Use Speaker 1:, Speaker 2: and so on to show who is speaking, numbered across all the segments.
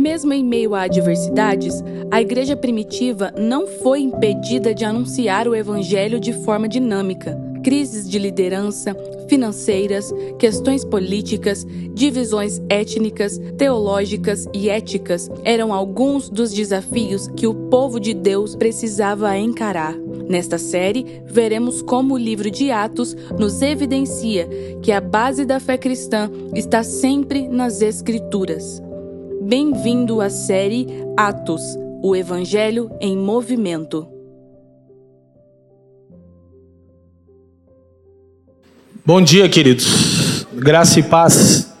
Speaker 1: Mesmo em meio a adversidades, a igreja primitiva não foi impedida de anunciar o evangelho de forma dinâmica. Crises de liderança, financeiras, questões políticas, divisões étnicas, teológicas e éticas eram alguns dos desafios que o povo de Deus precisava encarar. Nesta série, veremos como o livro de Atos nos evidencia que a base da fé cristã está sempre nas Escrituras. Bem-vindo à série Atos, o Evangelho em Movimento.
Speaker 2: Bom dia, queridos. Graça e paz.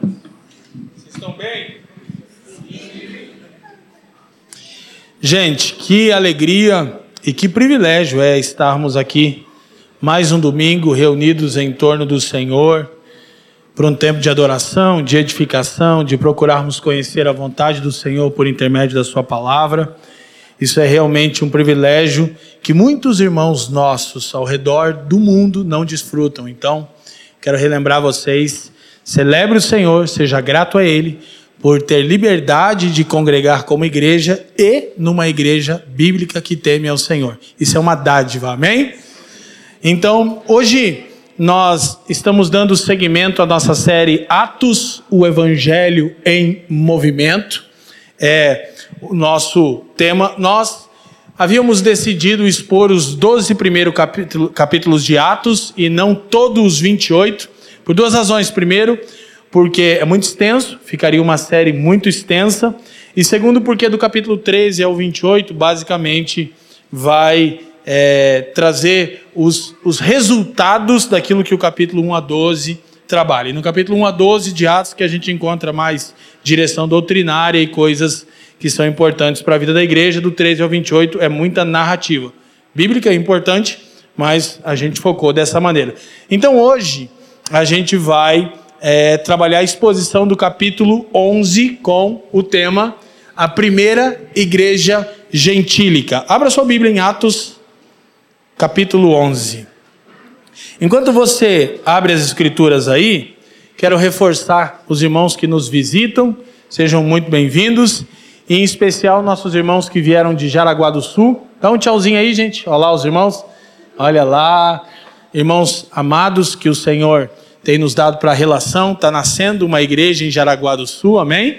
Speaker 2: Vocês estão bem? Gente, que alegria e que privilégio é estarmos aqui mais um domingo reunidos em torno do Senhor para um tempo de adoração, de edificação, de procurarmos conhecer a vontade do Senhor por intermédio da Sua palavra. Isso é realmente um privilégio que muitos irmãos nossos ao redor do mundo não desfrutam. Então, quero relembrar vocês: celebre o Senhor, seja grato a Ele por ter liberdade de congregar como igreja e numa igreja bíblica que teme ao Senhor. Isso é uma dádiva, amém? Então, hoje nós estamos dando seguimento à nossa série Atos, o Evangelho em Movimento. É o nosso tema. Nós havíamos decidido expor os 12 primeiros capítulos de Atos e não todos os 28, por duas razões. Primeiro, porque é muito extenso, ficaria uma série muito extensa. E segundo, porque do capítulo 13 ao 28, basicamente, vai é, trazer os, os resultados daquilo que o capítulo 1 a 12 trabalha. E no capítulo 1 a 12 de Atos que a gente encontra mais direção doutrinária e coisas que são importantes para a vida da igreja, do 13 ao 28 é muita narrativa. Bíblica é importante, mas a gente focou dessa maneira. Então hoje a gente vai é, trabalhar a exposição do capítulo 11 com o tema A Primeira Igreja Gentílica. Abra sua Bíblia em Atos capítulo 11. Enquanto você abre as escrituras aí, quero reforçar os irmãos que nos visitam, sejam muito bem-vindos, e em especial nossos irmãos que vieram de Jaraguá do Sul. Dá um tchauzinho aí, gente. Olá, os irmãos. Olha lá, irmãos amados que o Senhor tem nos dado para a relação. Está nascendo uma igreja em Jaraguá do Sul, amém?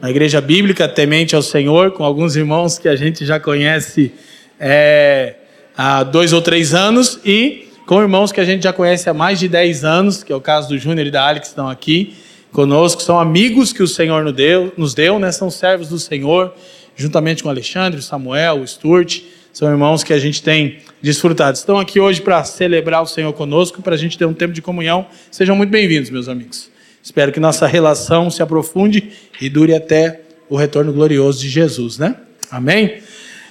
Speaker 2: Uma igreja bíblica temente ao Senhor, com alguns irmãos que a gente já conhece. É, há dois ou três anos e com irmãos que a gente já conhece há mais de dez anos, que é o caso do Júnior e da Alex, estão aqui conosco, são amigos que o Senhor nos deu, nos deu né? são servos do Senhor, juntamente com o Alexandre, o Samuel, o Stuart, são irmãos que a gente tem desfrutado. Estão aqui hoje para celebrar o Senhor conosco, para a gente ter um tempo de comunhão. Sejam muito bem-vindos, meus amigos. Espero que nossa relação se aprofunde e dure até o retorno glorioso de Jesus, né? Amém?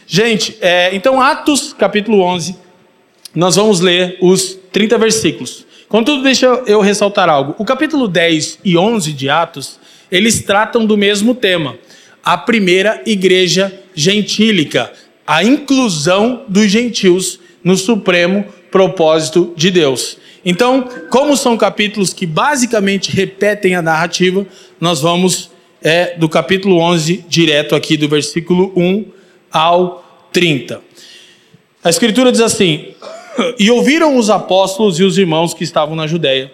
Speaker 2: Gente, é, então Atos capítulo 11, nós vamos ler os 30 versículos. Contudo, deixa eu ressaltar algo. O capítulo 10 e 11 de Atos, eles tratam do mesmo tema. A primeira igreja gentílica, a inclusão dos gentios no supremo propósito de Deus. Então, como são capítulos que basicamente repetem a narrativa, nós vamos é, do capítulo 11 direto aqui do versículo 1 ao 30. A Escritura diz assim: E ouviram os apóstolos e os irmãos que estavam na Judéia,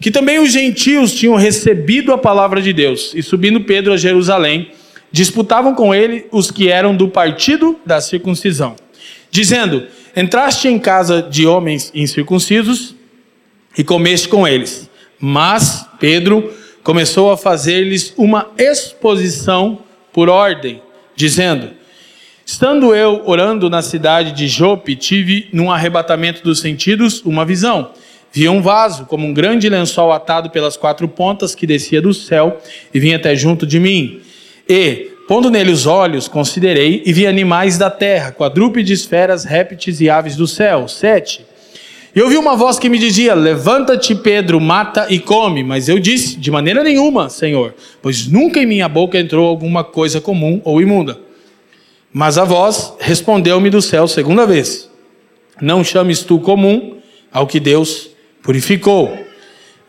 Speaker 2: que também os gentios tinham recebido a palavra de Deus, e subindo Pedro a Jerusalém, disputavam com ele os que eram do partido da circuncisão, dizendo: Entraste em casa de homens incircuncisos e comeste com eles. Mas Pedro começou a fazer-lhes uma exposição por ordem, dizendo: Estando eu orando na cidade de Jope, tive, num arrebatamento dos sentidos, uma visão. Vi um vaso, como um grande lençol atado pelas quatro pontas, que descia do céu e vinha até junto de mim. E, pondo nele os olhos, considerei e vi animais da terra, quadrúpedes, feras, répteis e aves do céu. Sete. E ouvi uma voz que me dizia: Levanta-te, Pedro, mata e come. Mas eu disse: De maneira nenhuma, Senhor, pois nunca em minha boca entrou alguma coisa comum ou imunda. Mas a voz respondeu-me do céu segunda vez: Não chames tu comum ao que Deus purificou.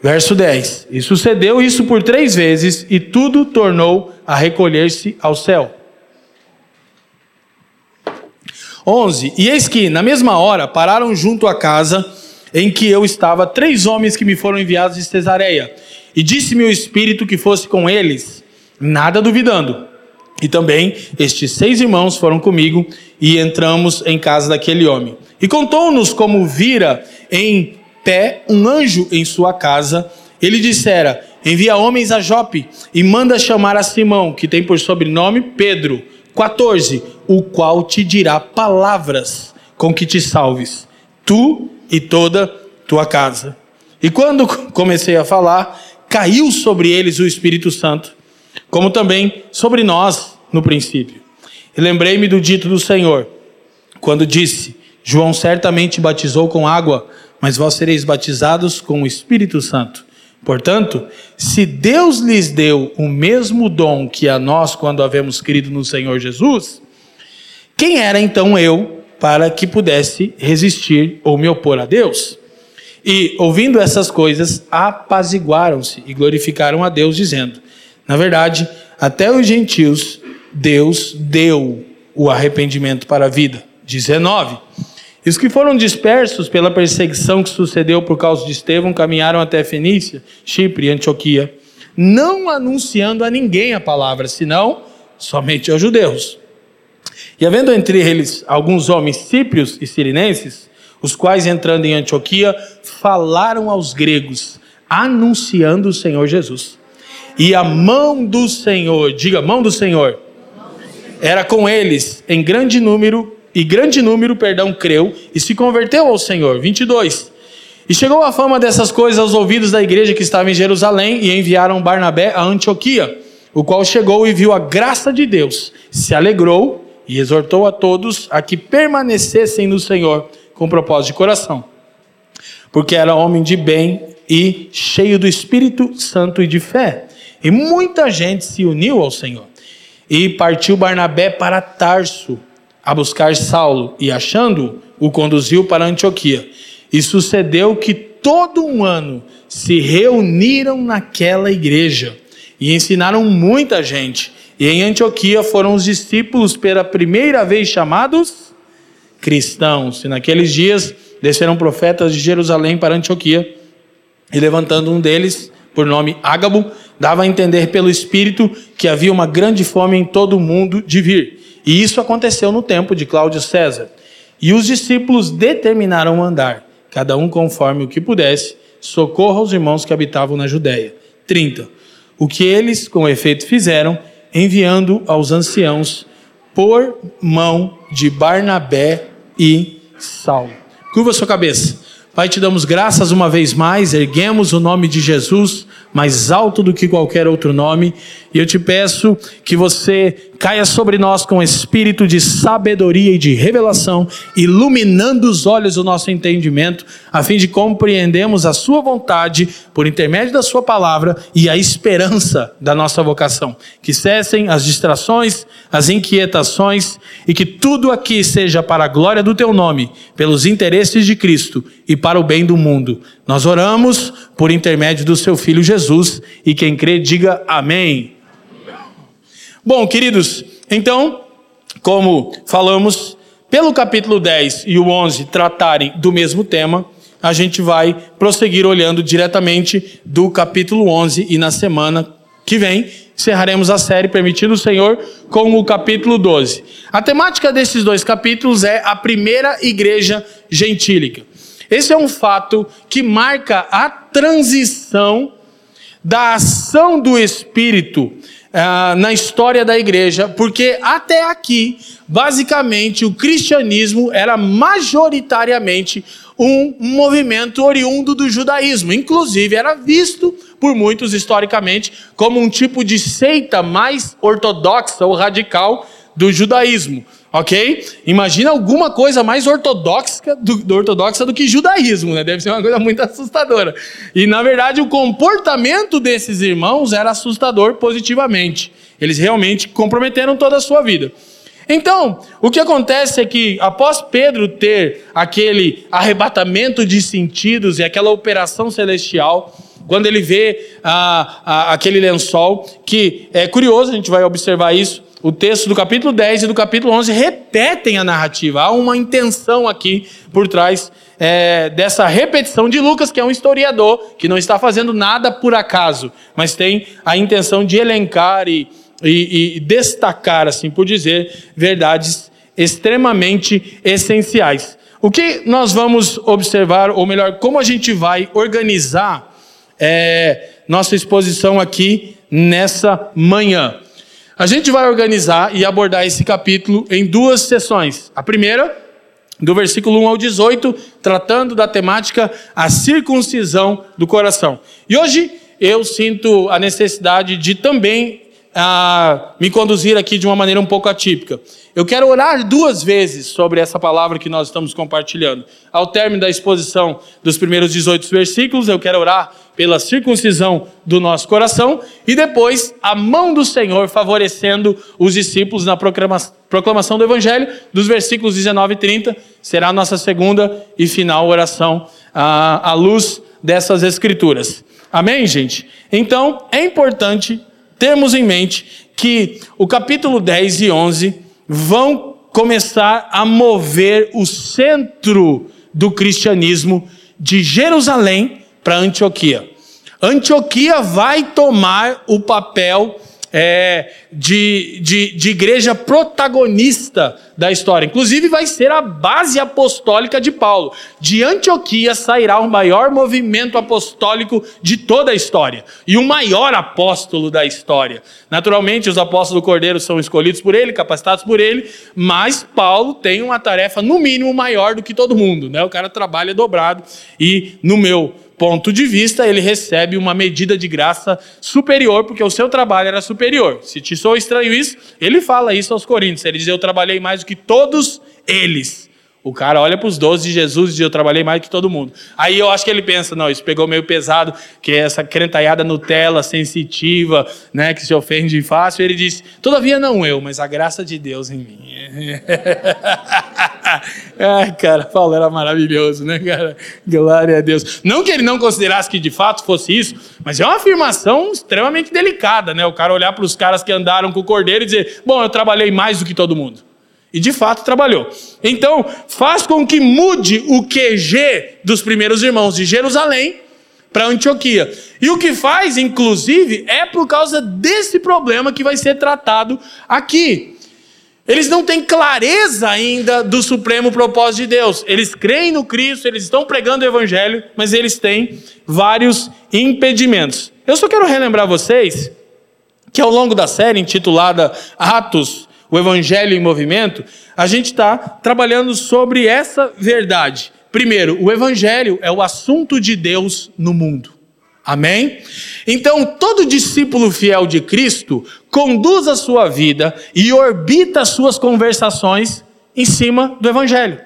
Speaker 2: Verso 10: E sucedeu isso por três vezes, e tudo tornou a recolher-se ao céu. 11: E eis que, na mesma hora, pararam junto à casa em que eu estava três homens que me foram enviados de Cesareia. E disse-me o Espírito que fosse com eles, nada duvidando. E também estes seis irmãos foram comigo e entramos em casa daquele homem. E contou-nos como vira em pé um anjo em sua casa. Ele dissera: Envia homens a Jope e manda chamar a Simão, que tem por sobrenome Pedro. 14. O qual te dirá palavras com que te salves, tu e toda tua casa. E quando comecei a falar, caiu sobre eles o Espírito Santo, como também sobre nós no princípio. E lembrei-me do dito do Senhor, quando disse: João certamente batizou com água, mas vós sereis batizados com o Espírito Santo. Portanto, se Deus lhes deu o mesmo dom que a nós quando havemos crido no Senhor Jesus, quem era então eu para que pudesse resistir ou me opor a Deus? E, ouvindo essas coisas, apaziguaram-se e glorificaram a Deus, dizendo: Na verdade, até os gentios, Deus deu o arrependimento para a vida. 19. E os que foram dispersos pela perseguição que sucedeu por causa de Estevão caminharam até Fenícia, Chipre e Antioquia, não anunciando a ninguém a palavra, senão somente aos judeus. E havendo entre eles alguns homens cíprios e sirinenses, os quais entrando em Antioquia falaram aos gregos, anunciando o Senhor Jesus. E a mão do Senhor, diga mão do Senhor, era com eles em grande número e grande número, perdão, creu e se converteu ao Senhor. 22. E chegou a fama dessas coisas aos ouvidos da igreja que estava em Jerusalém e enviaram Barnabé a Antioquia, o qual chegou e viu a graça de Deus, se alegrou e exortou a todos a que permanecessem no Senhor com propósito de coração. Porque era homem de bem e cheio do Espírito Santo e de fé. E muita gente se uniu ao Senhor. E partiu Barnabé para Tarso a buscar Saulo e, achando-o, o conduziu para Antioquia. E sucedeu que todo um ano se reuniram naquela igreja e ensinaram muita gente. E em Antioquia foram os discípulos pela primeira vez chamados cristãos. E naqueles dias desceram profetas de Jerusalém para Antioquia, e levantando um deles, por nome Ágabo, dava a entender pelo Espírito que havia uma grande fome em todo o mundo de vir. E isso aconteceu no tempo de Cláudio César. E os discípulos determinaram mandar, cada um conforme o que pudesse, socorro aos irmãos que habitavam na Judéia. 30. O que eles, com efeito, fizeram, enviando aos anciãos por mão de Barnabé e Saulo. Curva sua cabeça. Pai, te damos graças uma vez mais, erguemos o nome de Jesus mais alto do que qualquer outro nome, e eu te peço que você caia sobre nós com espírito de sabedoria e de revelação, iluminando os olhos do nosso entendimento, a fim de compreendermos a Sua vontade por intermédio da Sua palavra e a esperança da nossa vocação. Que cessem as distrações, as inquietações e que tudo aqui seja para a glória do Teu nome, pelos interesses de Cristo e para o bem do mundo. Nós oramos por intermédio do Seu Filho Jesus e quem crê, diga amém. Bom, queridos, então, como falamos, pelo capítulo 10 e o 11 tratarem do mesmo tema, a gente vai prosseguir olhando diretamente do capítulo 11 e na semana que vem encerraremos a série, permitindo o Senhor, com o capítulo 12. A temática desses dois capítulos é a primeira igreja gentílica. Esse é um fato que marca a transição da ação do Espírito uh, na história da igreja, porque até aqui, basicamente, o cristianismo era majoritariamente um movimento oriundo do judaísmo. Inclusive, era visto por muitos historicamente como um tipo de seita mais ortodoxa ou radical do judaísmo. Ok? Imagina alguma coisa mais ortodoxa do, do, ortodoxa do que judaísmo, né? Deve ser uma coisa muito assustadora. E na verdade o comportamento desses irmãos era assustador positivamente. Eles realmente comprometeram toda a sua vida. Então, o que acontece é que após Pedro ter aquele arrebatamento de sentidos e aquela operação celestial, quando ele vê ah, ah, aquele lençol, que é curioso, a gente vai observar isso. O texto do capítulo 10 e do capítulo 11 repetem a narrativa. Há uma intenção aqui por trás é, dessa repetição de Lucas, que é um historiador, que não está fazendo nada por acaso, mas tem a intenção de elencar e, e, e destacar, assim por dizer, verdades extremamente essenciais. O que nós vamos observar, ou melhor, como a gente vai organizar é, nossa exposição aqui nessa manhã? A gente vai organizar e abordar esse capítulo em duas sessões. A primeira, do versículo 1 ao 18, tratando da temática a circuncisão do coração. E hoje eu sinto a necessidade de também me conduzir aqui de uma maneira um pouco atípica. Eu quero orar duas vezes sobre essa palavra que nós estamos compartilhando. Ao término da exposição dos primeiros 18 versículos, eu quero orar pela circuncisão do nosso coração e depois a mão do Senhor favorecendo os discípulos na proclamação do Evangelho, dos versículos 19 e 30, será a nossa segunda e final oração à luz dessas Escrituras. Amém, gente? Então, é importante termos em mente que o capítulo 10 e 11 vão começar a mover o centro do cristianismo de Jerusalém para Antioquia. Antioquia vai tomar o papel é, de, de, de igreja protagonista da história. Inclusive, vai ser a base apostólica de Paulo. De Antioquia sairá o maior movimento apostólico de toda a história e o maior apóstolo da história. Naturalmente, os apóstolos do Cordeiro são escolhidos por ele, capacitados por ele, mas Paulo tem uma tarefa, no mínimo, maior do que todo mundo. Né? O cara trabalha dobrado e, no meu ponto de vista, ele recebe uma medida de graça superior, porque o seu trabalho era superior. Se te sou estranho isso, ele fala isso aos Coríntios. Ele diz: Eu trabalhei mais do que todos eles. O cara olha para os doze de Jesus e diz: Eu trabalhei mais do que todo mundo. Aí eu acho que ele pensa: Não, isso pegou meio pesado, que é essa crentaiada Nutella sensitiva, né, que se ofende fácil. Ele diz: Todavia não eu, mas a graça de Deus em mim. Ai, cara, Paulo era maravilhoso, né, cara? Glória a Deus. Não que ele não considerasse que de fato fosse isso, mas é uma afirmação extremamente delicada, né? O cara olhar para os caras que andaram com o cordeiro e dizer: Bom, eu trabalhei mais do que todo mundo. E de fato trabalhou. Então, faz com que mude o QG dos primeiros irmãos de Jerusalém para Antioquia. E o que faz, inclusive, é por causa desse problema que vai ser tratado aqui. Eles não têm clareza ainda do supremo propósito de Deus. Eles creem no Cristo, eles estão pregando o Evangelho, mas eles têm vários impedimentos. Eu só quero relembrar vocês que ao longo da série intitulada Atos, o Evangelho em Movimento, a gente está trabalhando sobre essa verdade. Primeiro, o Evangelho é o assunto de Deus no mundo. Amém? Então, todo discípulo fiel de Cristo conduz a sua vida e orbita as suas conversações em cima do Evangelho.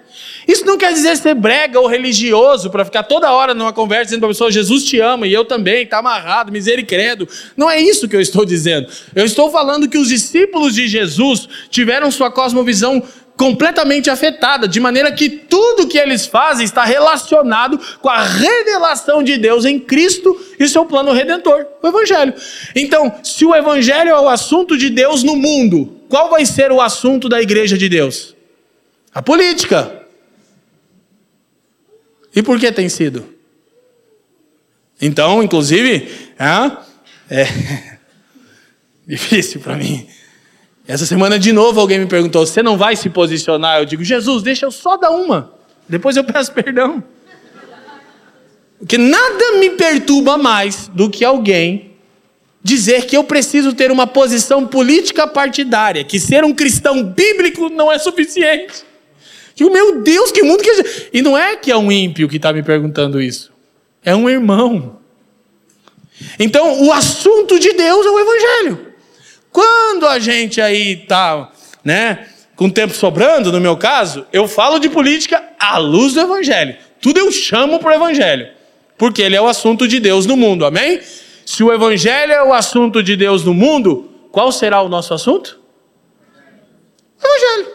Speaker 2: Isso não quer dizer ser brega ou religioso para ficar toda hora numa conversa dizendo para a pessoa Jesus te ama e eu também, está amarrado, misericredo. Não é isso que eu estou dizendo. Eu estou falando que os discípulos de Jesus tiveram sua cosmovisão completamente afetada, de maneira que tudo que eles fazem está relacionado com a revelação de Deus em Cristo e seu plano redentor, o Evangelho. Então, se o Evangelho é o assunto de Deus no mundo, qual vai ser o assunto da igreja de Deus? A política. E por que tem sido? Então, inclusive, é, é difícil para mim essa semana de novo alguém me perguntou: você não vai se posicionar? Eu digo: Jesus, deixa eu só dar uma, depois eu peço perdão. Porque nada me perturba mais do que alguém dizer que eu preciso ter uma posição política partidária, que ser um cristão bíblico não é suficiente. Que meu Deus, que mundo que E não é que é um ímpio que está me perguntando isso, é um irmão. Então, o assunto de Deus é o Evangelho. Quando a gente aí tá, né, com tempo sobrando, no meu caso, eu falo de política à luz do evangelho. Tudo eu chamo para o evangelho, porque ele é o assunto de Deus no mundo. Amém? Se o evangelho é o assunto de Deus no mundo, qual será o nosso assunto? Evangelho.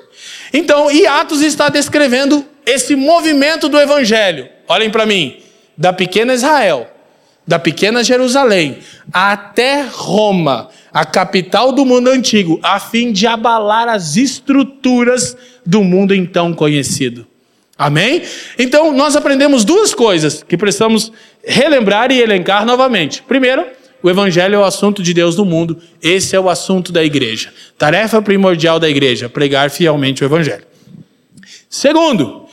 Speaker 2: Então, e Atos está descrevendo esse movimento do evangelho. Olhem para mim, da pequena Israel, da pequena Jerusalém até Roma, a capital do mundo antigo, a fim de abalar as estruturas do mundo então conhecido. Amém? Então, nós aprendemos duas coisas que precisamos relembrar e elencar novamente. Primeiro, o Evangelho é o assunto de Deus no mundo, esse é o assunto da igreja. Tarefa primordial da igreja: pregar fielmente o Evangelho. Segundo,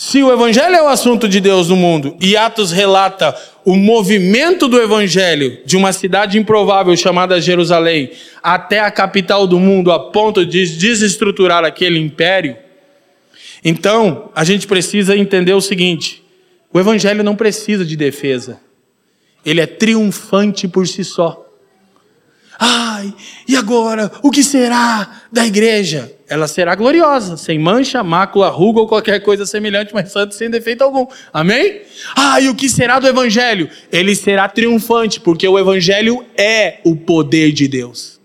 Speaker 2: se o Evangelho é o assunto de Deus no mundo e Atos relata o movimento do Evangelho de uma cidade improvável chamada Jerusalém até a capital do mundo a ponto de desestruturar aquele império, então a gente precisa entender o seguinte: o Evangelho não precisa de defesa, ele é triunfante por si só. Ai, e agora? O que será da igreja? Ela será gloriosa, sem mancha, mácula, ruga ou qualquer coisa semelhante, mas santo sem defeito algum. Amém? E o que será do evangelho? Ele será triunfante, porque o evangelho é o poder de Deus.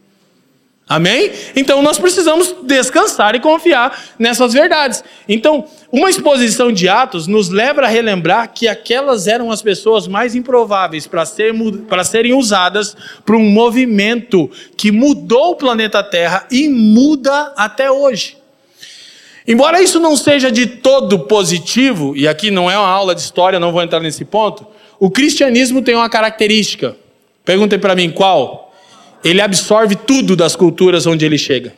Speaker 2: Amém? Então nós precisamos descansar e confiar nessas verdades. Então, uma exposição de Atos nos leva a relembrar que aquelas eram as pessoas mais improváveis para ser, serem usadas para um movimento que mudou o planeta Terra e muda até hoje. Embora isso não seja de todo positivo, e aqui não é uma aula de história, não vou entrar nesse ponto, o cristianismo tem uma característica. Perguntem para mim qual? Ele absorve tudo das culturas onde ele chega.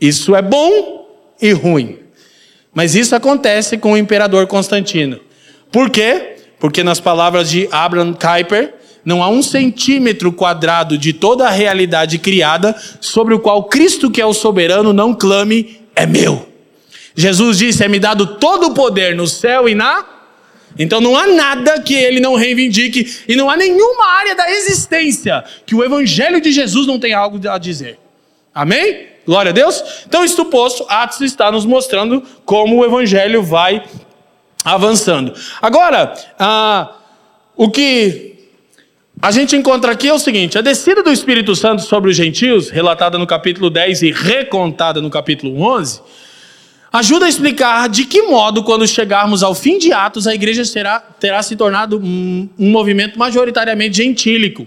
Speaker 2: Isso é bom e ruim. Mas isso acontece com o imperador Constantino. Por quê? Porque, nas palavras de Abraham Kuyper, não há um centímetro quadrado de toda a realidade criada sobre o qual Cristo, que é o soberano, não clame, é meu. Jesus disse: é-me dado todo o poder no céu e na então não há nada que ele não reivindique e não há nenhuma área da existência que o evangelho de Jesus não tenha algo a dizer. Amém? Glória a Deus. Então, isto posto, Atos está nos mostrando como o evangelho vai avançando. Agora, ah, o que a gente encontra aqui é o seguinte: a descida do Espírito Santo sobre os gentios, relatada no capítulo 10 e recontada no capítulo 11 ajuda a explicar de que modo, quando chegarmos ao fim de Atos, a igreja será, terá se tornado um, um movimento majoritariamente gentílico.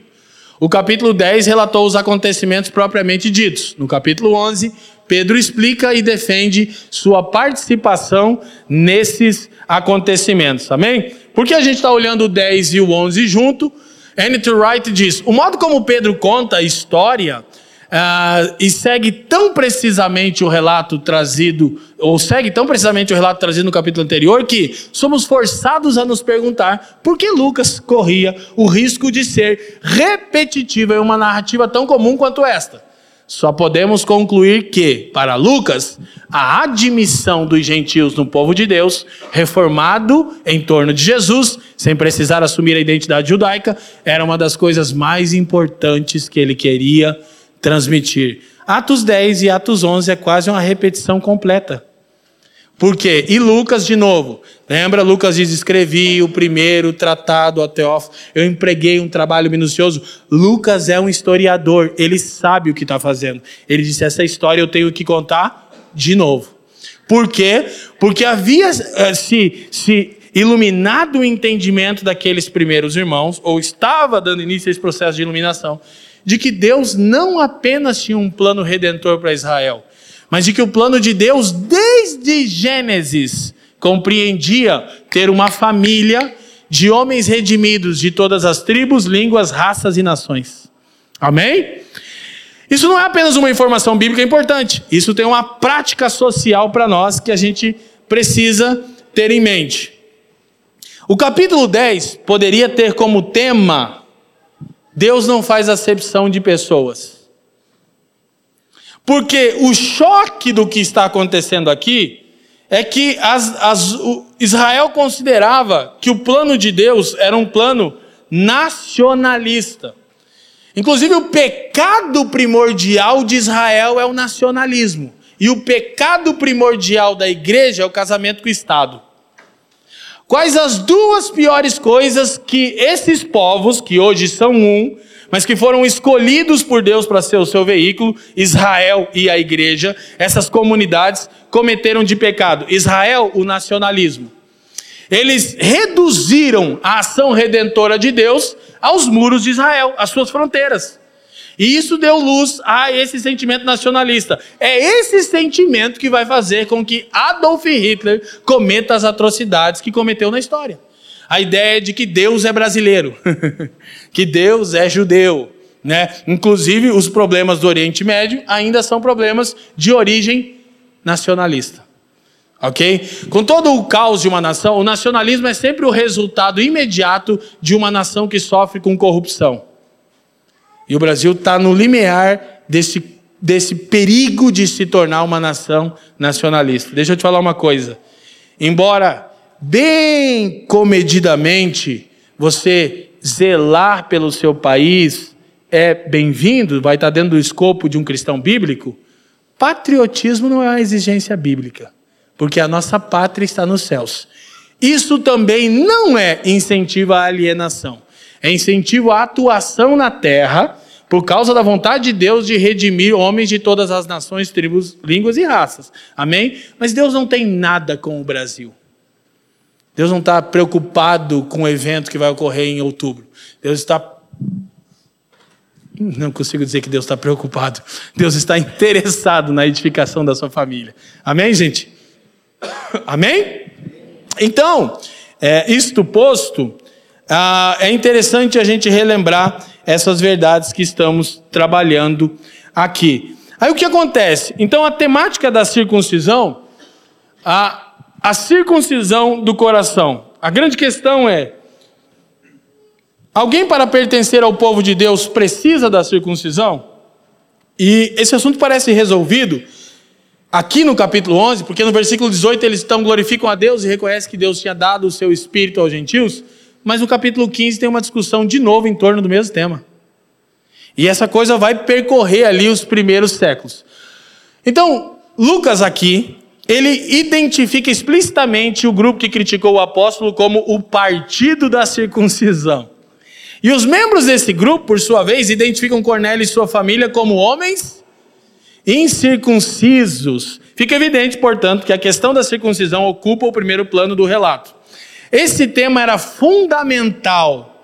Speaker 2: O capítulo 10 relatou os acontecimentos propriamente ditos. No capítulo 11, Pedro explica e defende sua participação nesses acontecimentos. Amém? Por que a gente está olhando o 10 e o 11 junto? N.T. Wright diz: o modo como Pedro conta a história Uh, e segue tão precisamente o relato trazido, ou segue tão precisamente o relato trazido no capítulo anterior, que somos forçados a nos perguntar por que Lucas corria o risco de ser repetitivo em uma narrativa tão comum quanto esta. Só podemos concluir que, para Lucas, a admissão dos gentios no povo de Deus, reformado em torno de Jesus, sem precisar assumir a identidade judaica, era uma das coisas mais importantes que ele queria transmitir. Atos 10 e Atos 11 é quase uma repetição completa. Por quê? E Lucas, de novo, lembra? Lucas diz: escrevi o primeiro tratado a Teófilo, eu empreguei um trabalho minucioso. Lucas é um historiador, ele sabe o que está fazendo. Ele disse: essa história eu tenho que contar de novo. Por quê? Porque havia eh, se, se iluminado o entendimento daqueles primeiros irmãos, ou estava dando início a esse processo de iluminação, de que Deus não apenas tinha um plano redentor para Israel, mas de que o plano de Deus, desde Gênesis, compreendia ter uma família de homens redimidos de todas as tribos, línguas, raças e nações. Amém? Isso não é apenas uma informação bíblica importante, isso tem uma prática social para nós que a gente precisa ter em mente. O capítulo 10 poderia ter como tema Deus não faz acepção de pessoas. Porque o choque do que está acontecendo aqui é que as, as, Israel considerava que o plano de Deus era um plano nacionalista. Inclusive, o pecado primordial de Israel é o nacionalismo. E o pecado primordial da igreja é o casamento com o Estado. Quais as duas piores coisas que esses povos, que hoje são um, mas que foram escolhidos por Deus para ser o seu veículo, Israel e a igreja, essas comunidades cometeram de pecado? Israel, o nacionalismo. Eles reduziram a ação redentora de Deus aos muros de Israel, às suas fronteiras. E isso deu luz a esse sentimento nacionalista. É esse sentimento que vai fazer com que Adolf Hitler cometa as atrocidades que cometeu na história. A ideia de que Deus é brasileiro, que Deus é judeu, né? Inclusive, os problemas do Oriente Médio ainda são problemas de origem nacionalista. Ok? Com todo o caos de uma nação, o nacionalismo é sempre o resultado imediato de uma nação que sofre com corrupção. E o Brasil está no limiar desse, desse perigo de se tornar uma nação nacionalista. Deixa eu te falar uma coisa. Embora bem comedidamente você zelar pelo seu país é bem-vindo, vai estar dentro do escopo de um cristão bíblico, patriotismo não é uma exigência bíblica, porque a nossa pátria está nos céus. Isso também não é incentivo à alienação é incentivo à atuação na terra, por causa da vontade de Deus de redimir homens de todas as nações, tribos, línguas e raças. Amém? Mas Deus não tem nada com o Brasil. Deus não está preocupado com o evento que vai ocorrer em outubro. Deus está. Não consigo dizer que Deus está preocupado. Deus está interessado na edificação da sua família. Amém, gente? Amém? Então, é, isto posto, ah, é interessante a gente relembrar essas verdades que estamos trabalhando aqui. Aí o que acontece? Então a temática da circuncisão, a, a circuncisão do coração. A grande questão é: alguém para pertencer ao povo de Deus precisa da circuncisão? E esse assunto parece resolvido aqui no capítulo 11, porque no versículo 18 eles estão glorificam a Deus e reconhecem que Deus tinha dado o seu espírito aos gentios. Mas no capítulo 15 tem uma discussão de novo em torno do mesmo tema. E essa coisa vai percorrer ali os primeiros séculos. Então, Lucas aqui, ele identifica explicitamente o grupo que criticou o apóstolo como o partido da circuncisão. E os membros desse grupo, por sua vez, identificam Cornélio e sua família como homens incircuncisos. Fica evidente, portanto, que a questão da circuncisão ocupa o primeiro plano do relato. Esse tema era fundamental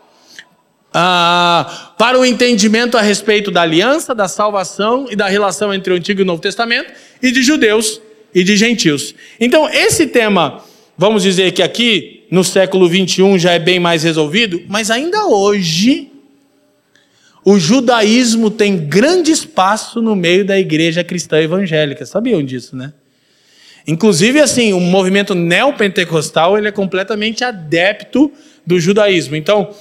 Speaker 2: ah, para o entendimento a respeito da aliança, da salvação e da relação entre o Antigo e o Novo Testamento, e de judeus e de gentios. Então, esse tema, vamos dizer que aqui, no século 21, já é bem mais resolvido, mas ainda hoje, o judaísmo tem grande espaço no meio da igreja cristã evangélica. Sabiam disso, né? Inclusive, assim, o movimento neopentecostal ele é completamente adepto do judaísmo. Então,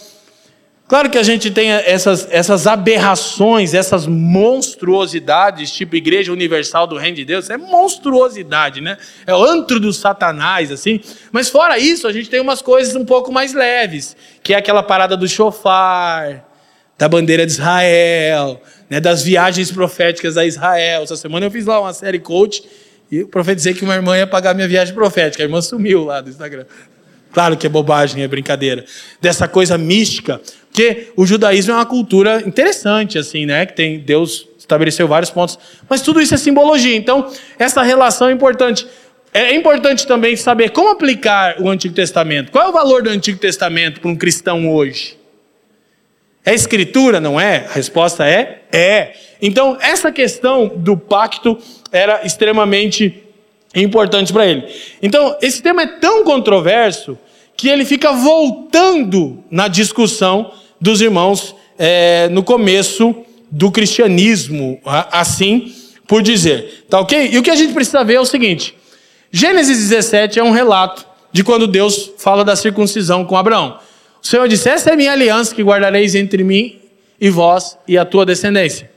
Speaker 2: claro que a gente tem essas, essas aberrações, essas monstruosidades, tipo Igreja Universal do Reino de Deus, é monstruosidade, né? É o antro do satanás, assim. Mas fora isso, a gente tem umas coisas um pouco mais leves, que é aquela parada do chofar, da bandeira de Israel, né, das viagens proféticas a Israel. Essa semana eu fiz lá uma série coach e profetizei que uma irmã ia pagar minha viagem profética. A irmã sumiu lá do Instagram. Claro que é bobagem, é brincadeira. Dessa coisa mística. Porque o judaísmo é uma cultura interessante, assim, né? Que tem, Deus estabeleceu vários pontos. Mas tudo isso é simbologia. Então, essa relação é importante. É importante também saber como aplicar o Antigo Testamento. Qual é o valor do Antigo Testamento para um cristão hoje? É escritura, não é? A resposta é: é. Então, essa questão do pacto era extremamente importante para ele. Então, esse tema é tão controverso que ele fica voltando na discussão dos irmãos é, no começo do cristianismo, assim por dizer. Tá ok? E o que a gente precisa ver é o seguinte: Gênesis 17 é um relato de quando Deus fala da circuncisão com Abraão. O Senhor disse: Essa é a minha aliança que guardareis entre mim e vós e a tua descendência.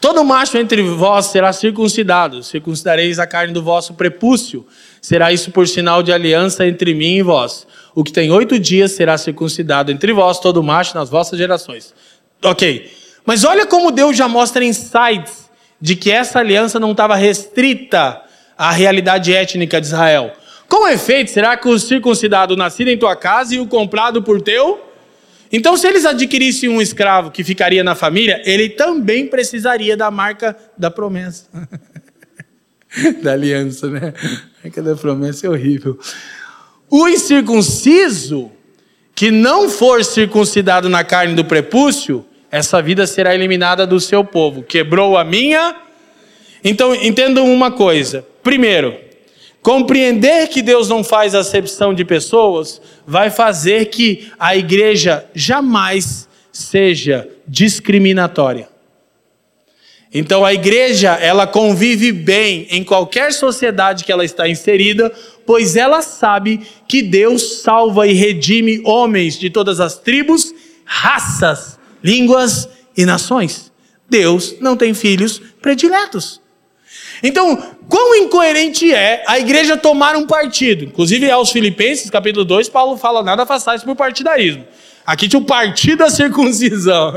Speaker 2: Todo macho entre vós será circuncidado, circuncidareis a carne do vosso prepúcio. Será isso por sinal de aliança entre mim e vós. O que tem oito dias será circuncidado entre vós, todo macho nas vossas gerações. Ok. Mas olha como Deus já mostra insights de que essa aliança não estava restrita à realidade étnica de Israel. Com efeito, será que o circuncidado nascido em tua casa e o comprado por teu? Então, se eles adquirissem um escravo que ficaria na família, ele também precisaria da marca da promessa. da aliança, né? A marca da promessa é horrível. o incircunciso, que não for circuncidado na carne do prepúcio, essa vida será eliminada do seu povo. Quebrou a minha. Então, entendam uma coisa. Primeiro, compreender que Deus não faz acepção de pessoas vai fazer que a igreja jamais seja discriminatória. Então a igreja, ela convive bem em qualquer sociedade que ela está inserida, pois ela sabe que Deus salva e redime homens de todas as tribos, raças, línguas e nações. Deus não tem filhos prediletos. Então, quão incoerente é a igreja tomar um partido? Inclusive, aos Filipenses, capítulo 2, Paulo fala: nada façais por partidarismo. Aqui tinha o partido da circuncisão.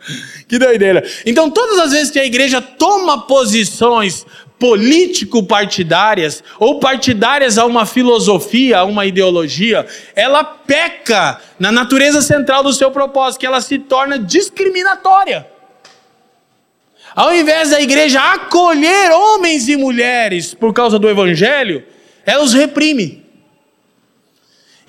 Speaker 2: que doideira. Então, todas as vezes que a igreja toma posições político-partidárias ou partidárias a uma filosofia, a uma ideologia, ela peca na natureza central do seu propósito, que ela se torna discriminatória. Ao invés da igreja acolher homens e mulheres por causa do evangelho, ela os reprime.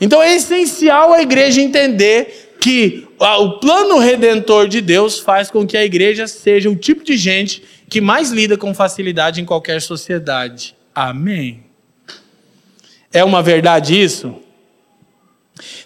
Speaker 2: Então é essencial a igreja entender que o plano redentor de Deus faz com que a igreja seja o tipo de gente que mais lida com facilidade em qualquer sociedade. Amém. É uma verdade isso?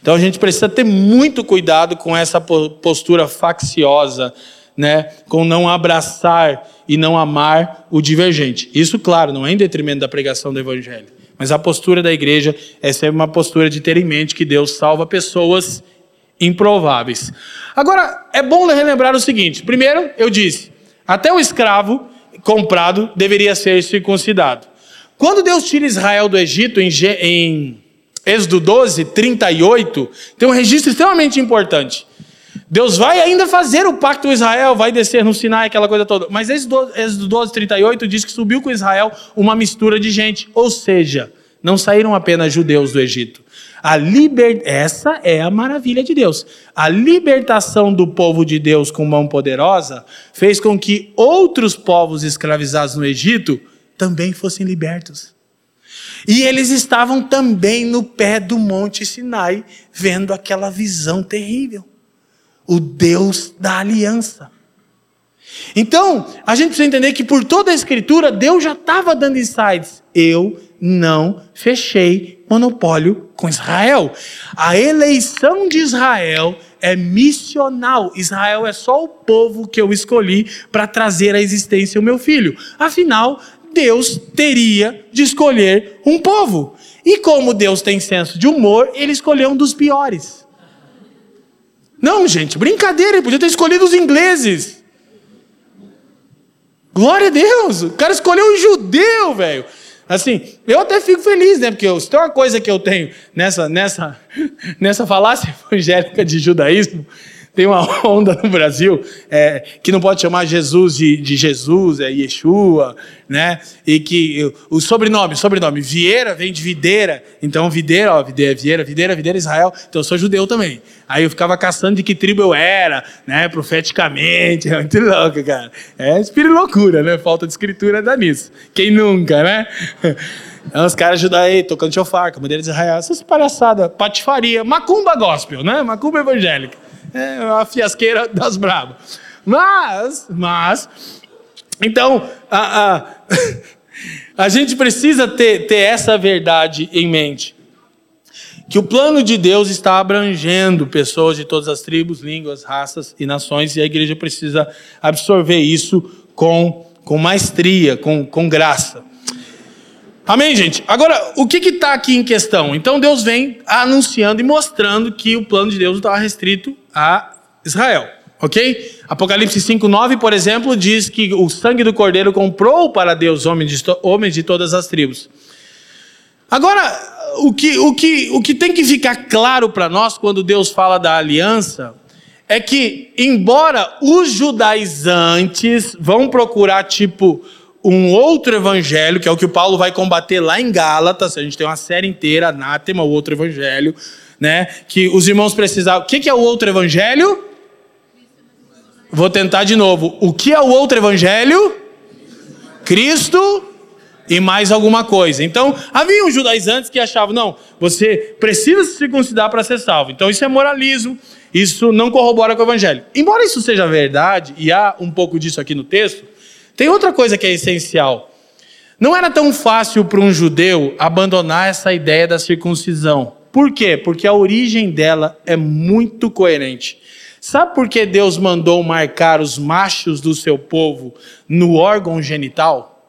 Speaker 2: Então a gente precisa ter muito cuidado com essa postura facciosa, né, com não abraçar e não amar o divergente. Isso, claro, não é em detrimento da pregação do evangelho, mas a postura da igreja é sempre uma postura de ter em mente que Deus salva pessoas improváveis. Agora, é bom relembrar o seguinte: primeiro, eu disse, até o escravo comprado deveria ser circuncidado. Quando Deus tira Israel do Egito, em, em Êxodo 12, 38, tem um registro extremamente importante. Deus vai ainda fazer o pacto com Israel, vai descer no Sinai, aquela coisa toda. Mas Êxodo 12, 38 diz que subiu com Israel uma mistura de gente. Ou seja, não saíram apenas judeus do Egito. A liber... Essa é a maravilha de Deus. A libertação do povo de Deus com mão poderosa fez com que outros povos escravizados no Egito também fossem libertos. E eles estavam também no pé do Monte Sinai, vendo aquela visão terrível. O Deus da aliança. Então, a gente precisa entender que por toda a Escritura, Deus já estava dando insights. Eu não fechei monopólio com Israel. A eleição de Israel é missional. Israel é só o povo que eu escolhi para trazer à existência o meu filho. Afinal, Deus teria de escolher um povo. E como Deus tem senso de humor, ele escolheu um dos piores. Não, gente, brincadeira, ele podia ter escolhido os ingleses. Glória a Deus, o cara escolheu um judeu, velho. Assim, eu até fico feliz, né? Porque eu, se tem uma coisa que eu tenho nessa, nessa, nessa falácia evangélica de judaísmo, tem uma onda no Brasil é, que não pode chamar Jesus de, de Jesus, é Yeshua, né? E que o sobrenome, sobrenome, Vieira vem de videira. Então, videira, ó, videira, vieira, videira, videira, Israel. Então, eu sou judeu também. Aí eu ficava caçando de que tribo eu era, né? Profeticamente. É muito louco, cara. É espírito loucura, né? Falta de escritura dá nisso. Quem nunca, né? Então, os caras ajudam aí, tocando chofar, com bandeira de Israel, essas palhaçadas, patifaria, macumba gospel, né? Macumba evangélica. É a fiasqueira das bravas. Mas, mas, então, a, a, a gente precisa ter, ter essa verdade em mente. Que o plano de Deus está abrangendo pessoas de todas as tribos, línguas, raças e nações, e a igreja precisa absorver isso com, com maestria, com, com graça. Amém, gente? Agora, o que está aqui em questão? Então, Deus vem anunciando e mostrando que o plano de Deus estava restrito a Israel, ok? Apocalipse 5,9, por exemplo, diz que o sangue do cordeiro comprou para Deus homens de, homens de todas as tribos. Agora, o que, o que, o que tem que ficar claro para nós quando Deus fala da aliança é que, embora os judaizantes vão procurar, tipo, um outro evangelho, que é o que o Paulo vai combater lá em Gálatas, a gente tem uma série inteira, anátema, o outro evangelho, né? Que os irmãos precisavam. O que é o outro evangelho? Vou tentar de novo. O que é o outro evangelho? Cristo e mais alguma coisa. Então, havia uns judaizantes que achavam, não, você precisa se circuncidar para ser salvo. Então, isso é moralismo, isso não corrobora com o evangelho. Embora isso seja verdade, e há um pouco disso aqui no texto, tem outra coisa que é essencial. Não era tão fácil para um judeu abandonar essa ideia da circuncisão. Por quê? Porque a origem dela é muito coerente. Sabe por que Deus mandou marcar os machos do seu povo no órgão genital?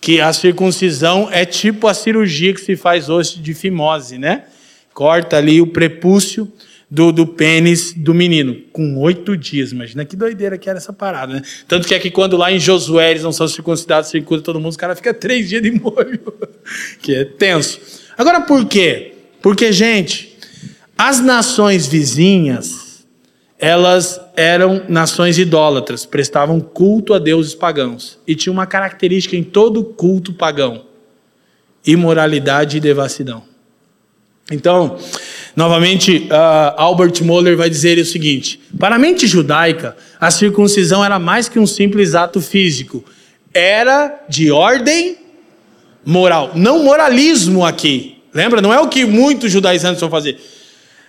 Speaker 2: Que a circuncisão é tipo a cirurgia que se faz hoje de fimose, né? Corta ali o prepúcio do, do pênis do menino, com oito dias. Imagina que doideira que era essa parada, né? Tanto que é que quando lá em Josué eles não são circuncidados, circunda todo mundo, os caras ficam três dias de molho, que é tenso. Agora por quê? Porque, gente, as nações vizinhas, elas eram nações idólatras, prestavam culto a deuses pagãos. E tinha uma característica em todo culto pagão: imoralidade e devassidão. Então, Novamente, uh, Albert Moller vai dizer o seguinte: para a mente judaica, a circuncisão era mais que um simples ato físico, era de ordem moral. Não moralismo aqui. Lembra? Não é o que muitos judaizantes vão fazer.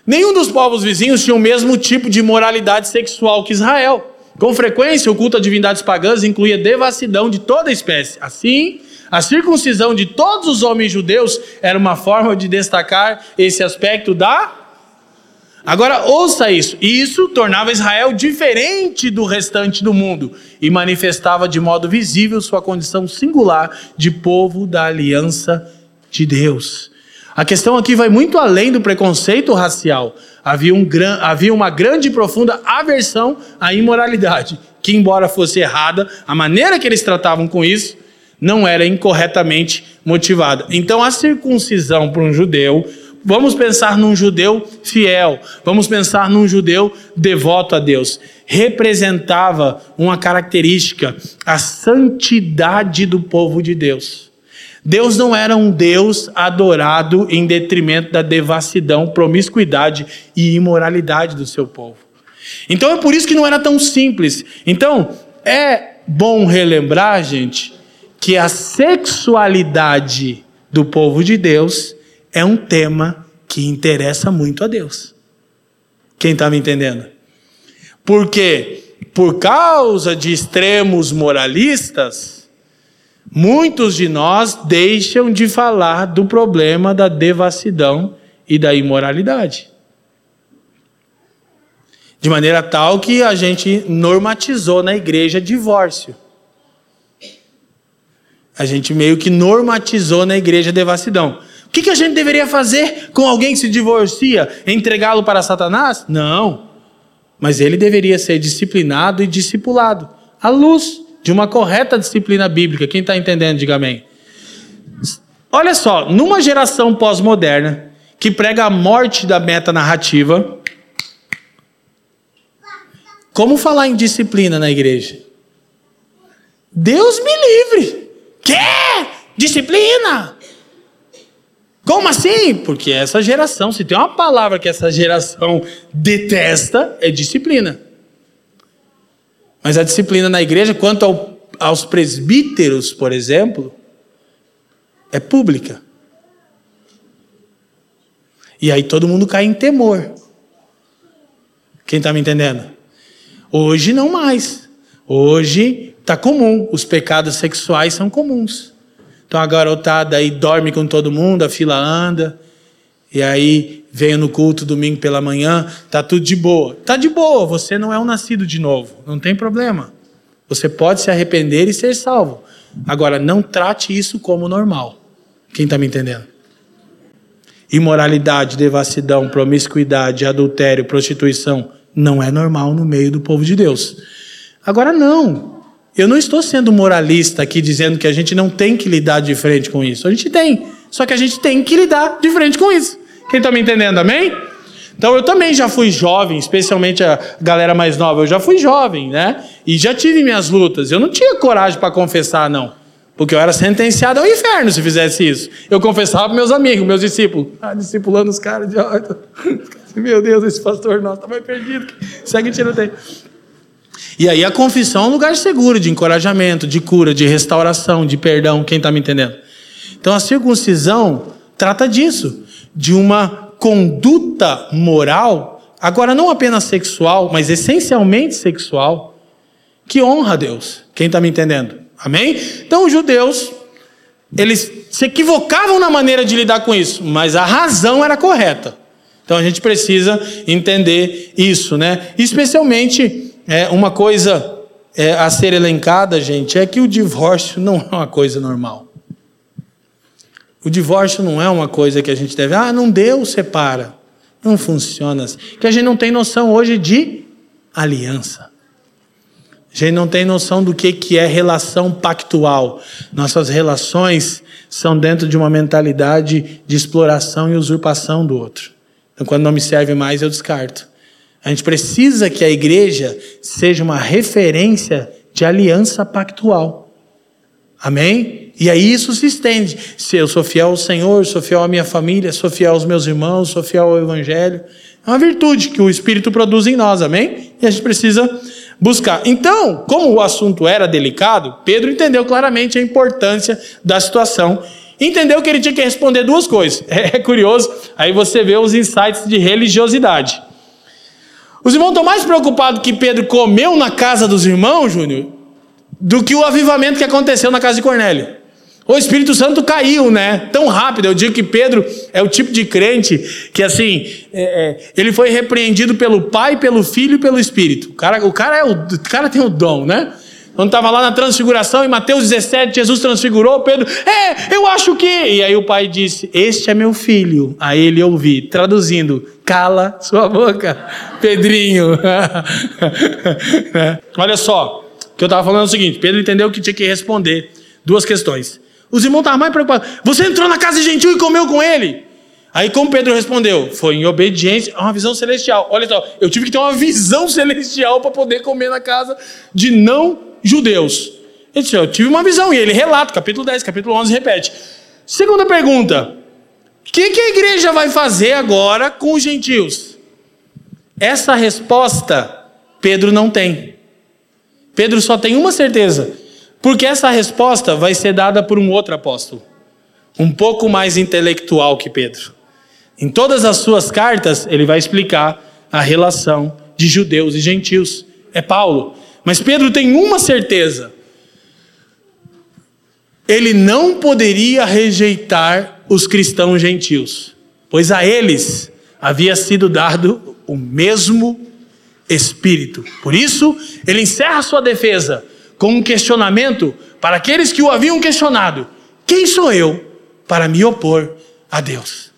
Speaker 2: Nenhum dos povos vizinhos tinha o mesmo tipo de moralidade sexual que Israel. Com frequência, o culto a divindades pagãs incluía devassidão de toda espécie. Assim, a circuncisão de todos os homens judeus era uma forma de destacar esse aspecto da. Agora, ouça isso. Isso tornava Israel diferente do restante do mundo e manifestava de modo visível sua condição singular de povo da aliança de Deus. A questão aqui vai muito além do preconceito racial. Havia, um gran... havia uma grande e profunda aversão à imoralidade, que, embora fosse errada, a maneira que eles tratavam com isso não era incorretamente motivada. Então, a circuncisão para um judeu, vamos pensar num judeu fiel, vamos pensar num judeu devoto a Deus, representava uma característica, a santidade do povo de Deus. Deus não era um Deus adorado em detrimento da devassidão, promiscuidade e imoralidade do seu povo. Então é por isso que não era tão simples. Então, é bom relembrar, gente, que a sexualidade do povo de Deus é um tema que interessa muito a Deus. Quem está me entendendo? Porque, por causa de extremos moralistas, muitos de nós deixam de falar do problema da devassidão e da imoralidade. De maneira tal que a gente normatizou na igreja divórcio a gente meio que normatizou na igreja a devassidão. O que, que a gente deveria fazer com alguém que se divorcia? Entregá-lo para Satanás? Não. Mas ele deveria ser disciplinado e discipulado, à luz de uma correta disciplina bíblica. Quem está entendendo, diga amém. Olha só, numa geração pós-moderna que prega a morte da meta narrativa, como falar em disciplina na igreja? Deus me livre. Quê? Disciplina? Como assim? Porque essa geração, se tem uma palavra que essa geração detesta, é disciplina. Mas a disciplina na igreja, quanto ao, aos presbíteros, por exemplo, é pública. E aí todo mundo cai em temor. Quem está me entendendo? Hoje não mais. Hoje Está comum, os pecados sexuais são comuns. Então a garotada aí dorme com todo mundo, a fila anda, e aí vem no culto domingo pela manhã, tá tudo de boa. Tá de boa, você não é um nascido de novo, não tem problema. Você pode se arrepender e ser salvo. Agora, não trate isso como normal. Quem está me entendendo? Imoralidade, devassidão, promiscuidade, adultério, prostituição não é normal no meio do povo de Deus. Agora, não. Eu não estou sendo moralista aqui dizendo que a gente não tem que lidar de frente com isso. A gente tem. Só que a gente tem que lidar de frente com isso. Quem está me entendendo, amém? Então eu também já fui jovem, especialmente a galera mais nova. Eu já fui jovem, né? E já tive minhas lutas. Eu não tinha coragem para confessar, não. Porque eu era sentenciado ao inferno se fizesse isso. Eu confessava para meus amigos, meus discípulos. Ah, discipulando os caras de. Meu Deus, esse pastor nosso está mais perdido. Segue tiroteio. E aí a confissão é um lugar seguro de encorajamento, de cura, de restauração, de perdão. Quem está me entendendo? Então a circuncisão trata disso, de uma conduta moral, agora não apenas sexual, mas essencialmente sexual, que honra a Deus. Quem está me entendendo? Amém? Então os judeus, eles se equivocavam na maneira de lidar com isso, mas a razão era correta. Então a gente precisa entender isso, né? Especialmente é, uma coisa é, a ser elencada, gente, é que o divórcio não é uma coisa normal. O divórcio não é uma coisa que a gente deve, ah, não deu, separa. Não funciona assim. Que a gente não tem noção hoje de aliança. A gente não tem noção do que, que é relação pactual. Nossas relações são dentro de uma mentalidade de exploração e usurpação do outro. Então, quando não me serve mais, eu descarto. A gente precisa que a igreja seja uma referência de aliança pactual. Amém? E aí isso se estende. Se eu sou fiel ao Senhor, sou fiel à minha família, sou fiel aos meus irmãos, sou fiel ao Evangelho. É uma virtude que o Espírito produz em nós, amém? E a gente precisa buscar. Então, como o assunto era delicado, Pedro entendeu claramente a importância da situação. Entendeu que ele tinha que responder duas coisas. É curioso, aí você vê os insights de religiosidade. Os irmãos estão mais preocupados que Pedro comeu na casa dos irmãos, Júnior, do que o avivamento que aconteceu na casa de Cornélio. O Espírito Santo caiu, né? Tão rápido. Eu digo que Pedro é o tipo de crente que, assim, é, é, ele foi repreendido pelo Pai, pelo Filho e pelo Espírito. O cara, o cara, é o, o cara tem o dom, né? Quando estava lá na transfiguração, em Mateus 17, Jesus transfigurou, Pedro, é, eu acho que. E aí o pai disse: Este é meu filho. Aí ele ouviu, traduzindo: Cala sua boca, Pedrinho. Olha só, o que eu estava falando é o seguinte: Pedro entendeu que tinha que responder duas questões. Os irmãos estavam mais preocupados. Você entrou na casa de gentil e comeu com ele? Aí, como Pedro respondeu? Foi em obediência a uma visão celestial. Olha só, eu tive que ter uma visão celestial para poder comer na casa de não judeus. Ele disse, eu tive uma visão, e ele relata, capítulo 10, capítulo 11, repete. Segunda pergunta: o que, que a igreja vai fazer agora com os gentios? Essa resposta Pedro não tem. Pedro só tem uma certeza, porque essa resposta vai ser dada por um outro apóstolo, um pouco mais intelectual que Pedro. Em todas as suas cartas, ele vai explicar a relação de judeus e gentios. É Paulo. Mas Pedro tem uma certeza: ele não poderia rejeitar os cristãos gentios, pois a eles havia sido dado o mesmo Espírito. Por isso, ele encerra sua defesa com um questionamento para aqueles que o haviam questionado: Quem sou eu para me opor a Deus?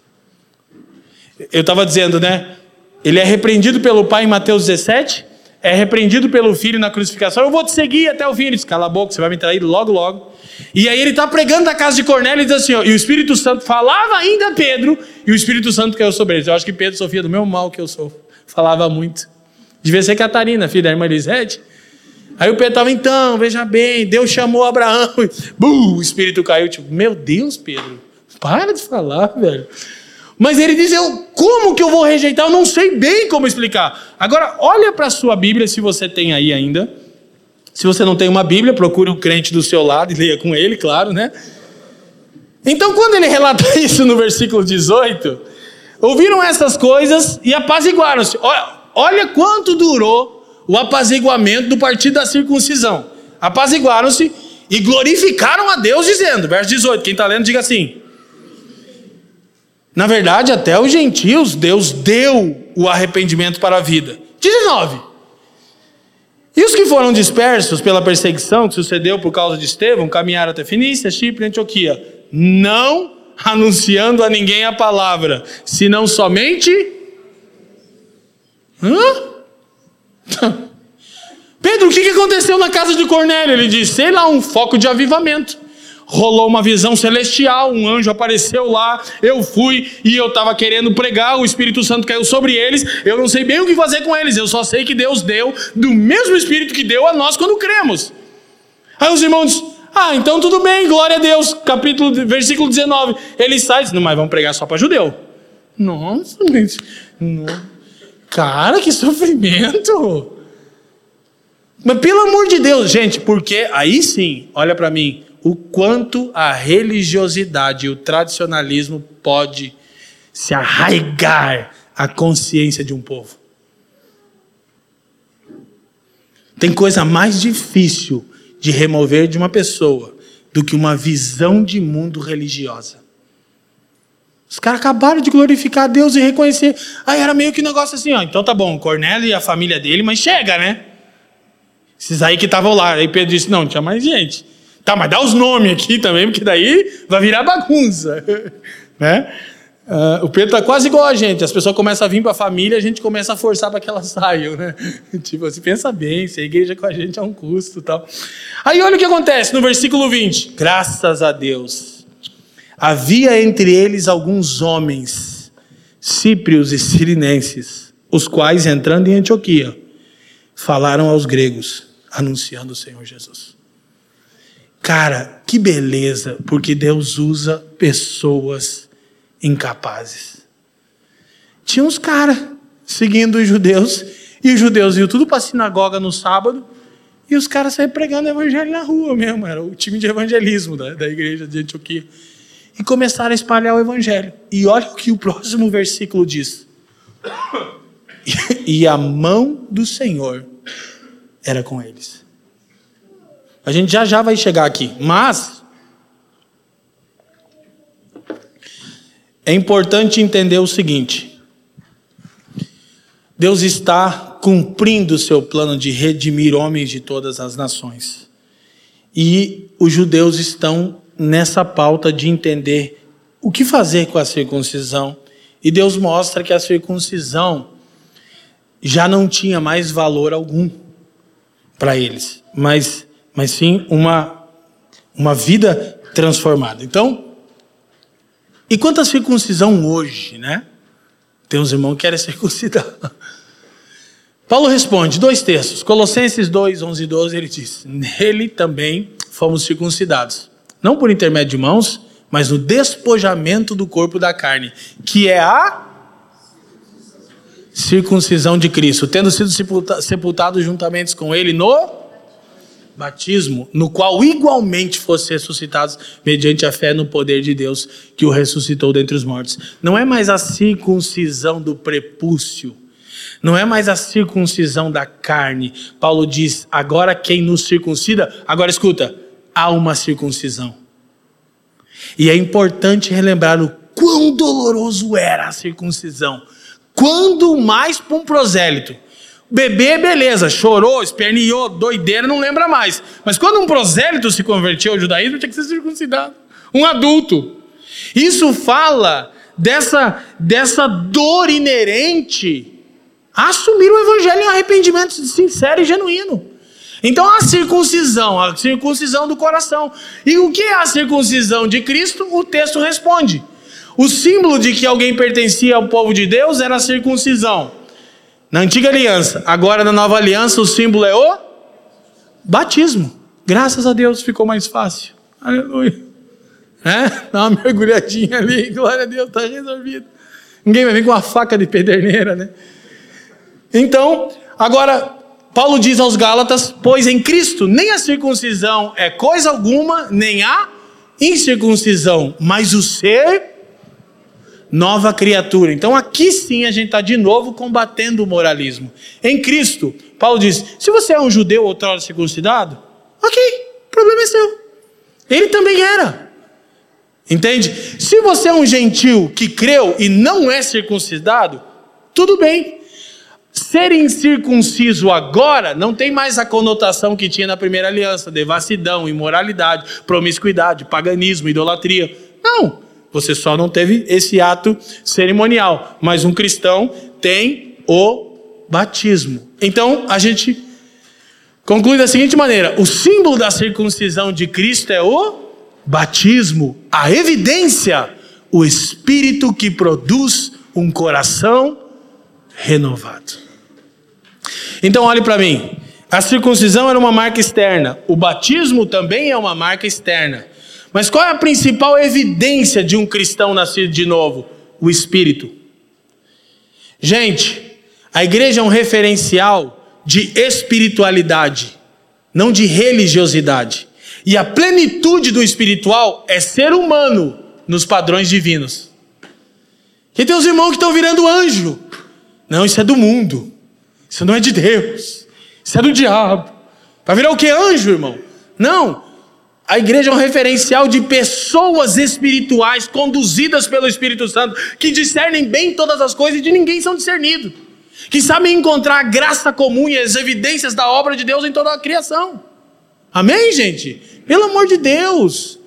Speaker 2: Eu estava dizendo, né? Ele é repreendido pelo Pai em Mateus 17 é repreendido pelo filho na crucificação, eu vou te seguir até o fim. Ele diz, cala a boca, você vai me trair logo, logo. E aí ele está pregando na casa de Cornélio e diz assim, ó, e o Espírito Santo falava ainda a Pedro, e o Espírito Santo caiu sobre eles. Eu acho que Pedro sofria do meu mal que eu sou. Falava muito. Devia ser Catarina, filha da irmã Elisete. Aí o Pedro estava, então, veja bem, Deus chamou Abraão. E, o Espírito caiu, tipo, meu Deus, Pedro, para de falar, velho. Mas ele diz: eu, como que eu vou rejeitar? Eu não sei bem como explicar. Agora, olha para a sua Bíblia, se você tem aí ainda. Se você não tem uma Bíblia, procure um crente do seu lado e leia com ele, claro, né? Então, quando ele relata isso no versículo 18, ouviram essas coisas e apaziguaram-se. Olha, olha quanto durou o apaziguamento do partido da circuncisão. Apaziguaram-se e glorificaram a Deus, dizendo, verso 18, quem está lendo, diga assim. Na verdade, até os gentios, Deus deu o arrependimento para a vida. 19. E os que foram dispersos pela perseguição que sucedeu por causa de Estevão caminharam até Finícia, Chipre e Antioquia, não anunciando a ninguém a palavra, senão somente. Hã? Pedro, o que aconteceu na casa de Cornélio? Ele disse: sei lá, um foco de avivamento rolou uma visão celestial, um anjo apareceu lá, eu fui e eu estava querendo pregar, o Espírito Santo caiu sobre eles, eu não sei bem o que fazer com eles, eu só sei que Deus deu do mesmo Espírito que deu a nós quando cremos. Aí os irmãos, ah, então tudo bem, glória a Deus, capítulo, versículo 19, ele sai e diz, não, mas vamos pregar só para judeu. Nossa, cara, que sofrimento! Mas pelo amor de Deus, gente, porque aí sim, olha para mim, o quanto a religiosidade e o tradicionalismo pode se arraigar a consciência de um povo. Tem coisa mais difícil de remover de uma pessoa do que uma visão de mundo religiosa. Os caras acabaram de glorificar Deus e reconhecer. Aí era meio que um negócio assim, ó. Então tá bom, Cornélio e a família dele, mas chega, né? Esses aí que estavam lá. Aí Pedro disse: não, tinha mais gente. Tá, mas dá os nomes aqui também, porque daí vai virar bagunça. né? Uh, o Pedro tá quase igual a gente. As pessoas começam a vir para a família, a gente começa a forçar para que elas saiam, né? tipo, você pensa bem, se a igreja com a gente é um custo, tal. Aí olha o que acontece no versículo 20. Graças a Deus. Havia entre eles alguns homens, cíprios e sirinenses, os quais entrando em Antioquia, falaram aos gregos, anunciando o Senhor Jesus. Cara, que beleza, porque Deus usa pessoas incapazes. Tinha uns caras seguindo os judeus, e os judeus iam tudo para a sinagoga no sábado, e os caras saíam pregando evangelho na rua mesmo, era o time de evangelismo da, da igreja de Antioquia. E começaram a espalhar o evangelho. E olha o que o próximo versículo diz. E a mão do Senhor era com eles. A gente já já vai chegar aqui, mas é importante entender o seguinte: Deus está cumprindo o seu plano de redimir homens de todas as nações. E os judeus estão nessa pauta de entender o que fazer com a circuncisão. E Deus mostra que a circuncisão já não tinha mais valor algum para eles, mas, mas sim uma, uma vida transformada. Então, e quanto à circuncisão hoje, né? Tem uns irmãos que querem circuncidar. Paulo responde, dois textos, Colossenses 2, 11 e 12, ele diz: Nele também fomos circuncidados, não por intermédio de mãos, mas no despojamento do corpo da carne, que é a circuncisão de Cristo, tendo sido sepultado juntamente com ele no batismo, no qual igualmente fosse ressuscitados mediante a fé no poder de Deus que o ressuscitou dentre os mortos. Não é mais a circuncisão do prepúcio, não é mais a circuncisão da carne. Paulo diz: agora quem nos circuncida, agora escuta, há uma circuncisão. E é importante relembrar o quão doloroso era a circuncisão quando mais para um prosélito? Bebê, beleza, chorou, esperneou, doideira, não lembra mais. Mas quando um prosélito se converteu ao judaísmo, tinha que ser circuncidado. Um adulto. Isso fala dessa, dessa dor inerente a assumir o evangelho em arrependimento sincero e genuíno. Então a circuncisão, a circuncisão do coração. E o que é a circuncisão de Cristo? O texto responde. O símbolo de que alguém pertencia ao povo de Deus era a circuncisão. Na antiga aliança, agora na nova aliança, o símbolo é o batismo. Graças a Deus ficou mais fácil. Aleluia. É? Dá uma mergulhadinha ali, glória a Deus, está resolvido. Ninguém vai vir com uma faca de pederneira, né? Então, agora, Paulo diz aos Gálatas: Pois em Cristo nem a circuncisão é coisa alguma, nem a incircuncisão, mas o ser nova criatura. Então aqui sim a gente está de novo combatendo o moralismo. Em Cristo, Paulo diz: se você é um judeu outrora circuncidado, ok, problema é seu. Ele também era. Entende? Se você é um gentil que creu e não é circuncidado, tudo bem. Ser incircunciso agora não tem mais a conotação que tinha na primeira aliança: devassidão, imoralidade, promiscuidade, paganismo, idolatria. Não. Você só não teve esse ato cerimonial. Mas um cristão tem o batismo. Então, a gente conclui da seguinte maneira: o símbolo da circuncisão de Cristo é o batismo, a evidência, o espírito que produz um coração renovado. Então, olhe para mim. A circuncisão era uma marca externa, o batismo também é uma marca externa. Mas qual é a principal evidência de um cristão nascido de novo? O Espírito. Gente, a igreja é um referencial de espiritualidade. não de religiosidade. E a plenitude do espiritual é ser humano nos padrões divinos. Que tem os irmãos que estão virando anjo. Não, isso é do mundo. Isso não é de Deus. Isso é do diabo. Vai virar o que? Anjo, irmão? Não. A igreja é um referencial de pessoas espirituais conduzidas pelo Espírito Santo, que discernem bem todas as coisas e de ninguém são discernidos. Que sabem encontrar a graça comum e as evidências da obra de Deus em toda a criação. Amém, gente? Pelo amor de Deus.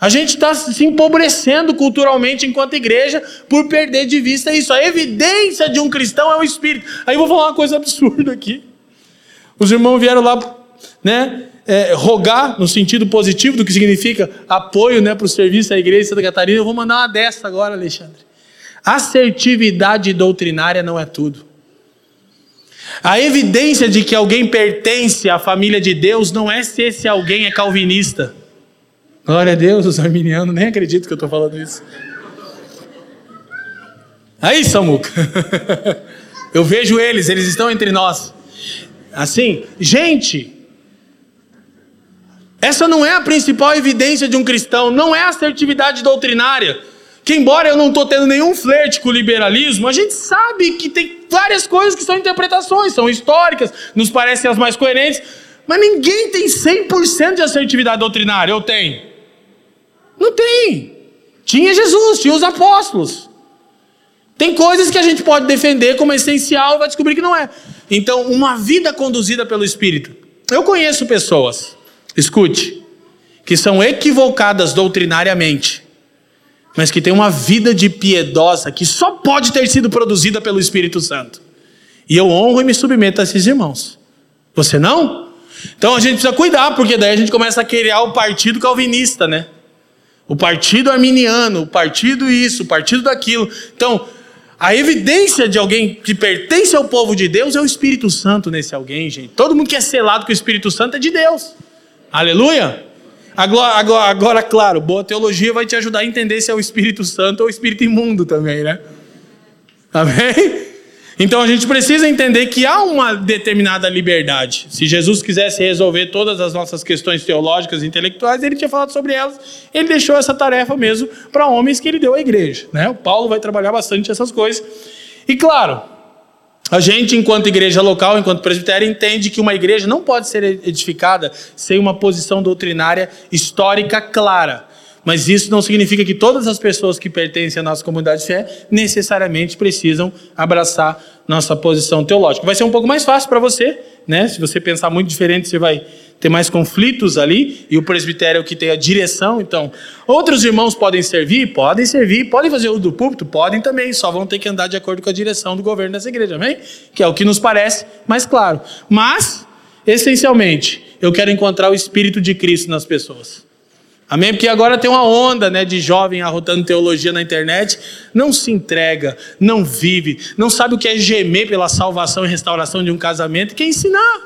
Speaker 2: A gente está se empobrecendo culturalmente enquanto igreja por perder de vista isso. A evidência de um cristão é o Espírito. Aí eu vou falar uma coisa absurda aqui. Os irmãos vieram lá, né? É, rogar no sentido positivo do que significa apoio né, para o serviço da igreja de Santa Catarina. Eu vou mandar uma dessa agora, Alexandre. Assertividade doutrinária não é tudo. A evidência de que alguém pertence à família de Deus não é se esse alguém é calvinista. Glória a Deus, os arminianos nem acreditam que eu estou falando isso. Aí, Samuca. eu vejo eles, eles estão entre nós. Assim, gente, essa não é a principal evidência de um cristão, não é a assertividade doutrinária que embora eu não estou tendo nenhum flerte com o liberalismo, a gente sabe que tem várias coisas que são interpretações, são históricas, nos parecem as mais coerentes, mas ninguém tem 100% de assertividade doutrinária, eu tenho? Não tem. Tinha Jesus, tinha os apóstolos. Tem coisas que a gente pode defender como essencial e vai descobrir que não é. Então, uma vida conduzida pelo Espírito. Eu conheço pessoas, escute, que são equivocadas doutrinariamente mas que tem uma vida de piedosa que só pode ter sido produzida pelo Espírito Santo. E eu honro e me submeto a esses irmãos. Você não? Então a gente precisa cuidar, porque daí a gente começa a criar o partido calvinista, né? O partido arminiano, o partido isso, o partido daquilo. Então, a evidência de alguém que pertence ao povo de Deus é o Espírito Santo nesse alguém, gente. Todo mundo que é selado com o Espírito Santo é de Deus. Aleluia! Agora, agora, agora, claro, boa teologia vai te ajudar a entender se é o Espírito Santo ou o Espírito imundo também, né? Amém? Então a gente precisa entender que há uma determinada liberdade. Se Jesus quisesse resolver todas as nossas questões teológicas e intelectuais, ele tinha falado sobre elas. Ele deixou essa tarefa mesmo para homens que ele deu à igreja. Né? O Paulo vai trabalhar bastante essas coisas. E claro, a gente, enquanto igreja local, enquanto presbitério, entende que uma igreja não pode ser edificada sem uma posição doutrinária histórica clara. Mas isso não significa que todas as pessoas que pertencem à nossa comunidade de fé necessariamente precisam abraçar nossa posição teológica. Vai ser um pouco mais fácil para você, né? Se você pensar muito diferente, você vai ter mais conflitos ali, e o presbitério que tem a direção, então, outros irmãos podem servir? Podem servir, podem fazer o do púlpito? Podem também, só vão ter que andar de acordo com a direção do governo dessa igreja, amém? Que é o que nos parece mais claro. Mas, essencialmente, eu quero encontrar o Espírito de Cristo nas pessoas. Amém? Porque agora tem uma onda né, de jovem arrotando teologia na internet, não se entrega, não vive, não sabe o que é gemer pela salvação e restauração de um casamento, quer ensinar.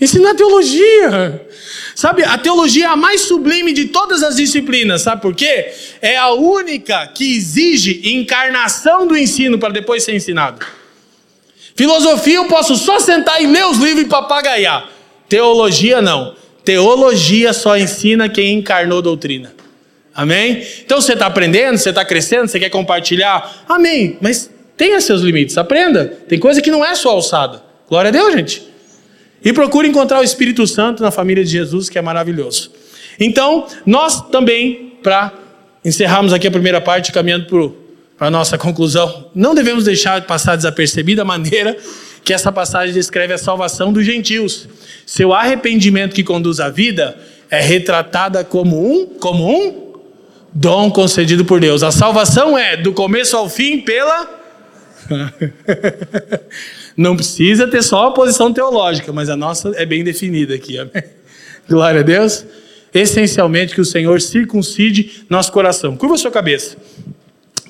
Speaker 2: Ensinar teologia. Sabe, a teologia é a mais sublime de todas as disciplinas. Sabe por quê? É a única que exige encarnação do ensino para depois ser ensinado. Filosofia eu posso só sentar e ler os livros e papagaiar. Teologia não. Teologia só ensina quem encarnou doutrina. Amém? Então você está aprendendo, você está crescendo, você quer compartilhar. Amém. Mas tenha seus limites, aprenda. Tem coisa que não é sua alçada. Glória a Deus, gente. E procure encontrar o Espírito Santo na família de Jesus, que é maravilhoso. Então, nós também, para encerrarmos aqui a primeira parte, caminhando para a nossa conclusão, não devemos deixar passar desapercebida a maneira que essa passagem descreve a salvação dos gentios. Seu arrependimento que conduz à vida é retratada como um, como um dom concedido por Deus. A salvação é do começo ao fim pela Não precisa ter só a posição teológica, mas a nossa é bem definida aqui. Amém? Glória a Deus. Essencialmente que o Senhor circuncide nosso coração. Curva sua cabeça.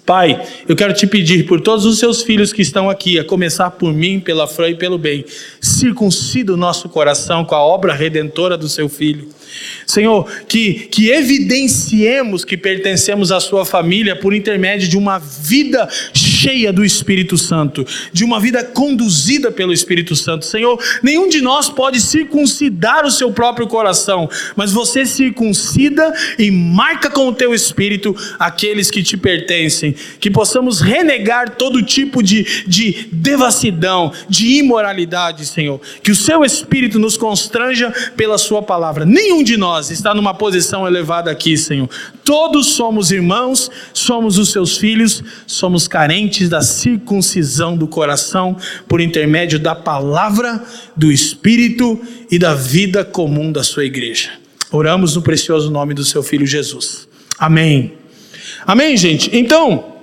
Speaker 2: Pai, eu quero te pedir por todos os seus filhos que estão aqui, a começar por mim, pela Fran e pelo bem, circuncida o nosso coração com a obra redentora do seu filho. Senhor, que, que evidenciemos que pertencemos à sua família por intermédio de uma vida cheia do Espírito Santo, de uma vida conduzida pelo Espírito Santo. Senhor, nenhum de nós pode circuncidar o seu próprio coração, mas você circuncida e marca com o teu espírito aqueles que te pertencem. Que possamos renegar todo tipo de, de devassidão, de imoralidade, Senhor. Que o seu espírito nos constranja pela sua palavra. Nenhum de nós está numa posição elevada aqui, Senhor. Todos somos irmãos, somos os seus filhos, somos carentes da circuncisão do coração por intermédio da palavra, do Espírito e da vida comum da sua igreja. Oramos no precioso nome do seu filho Jesus. Amém. Amém, gente? Então,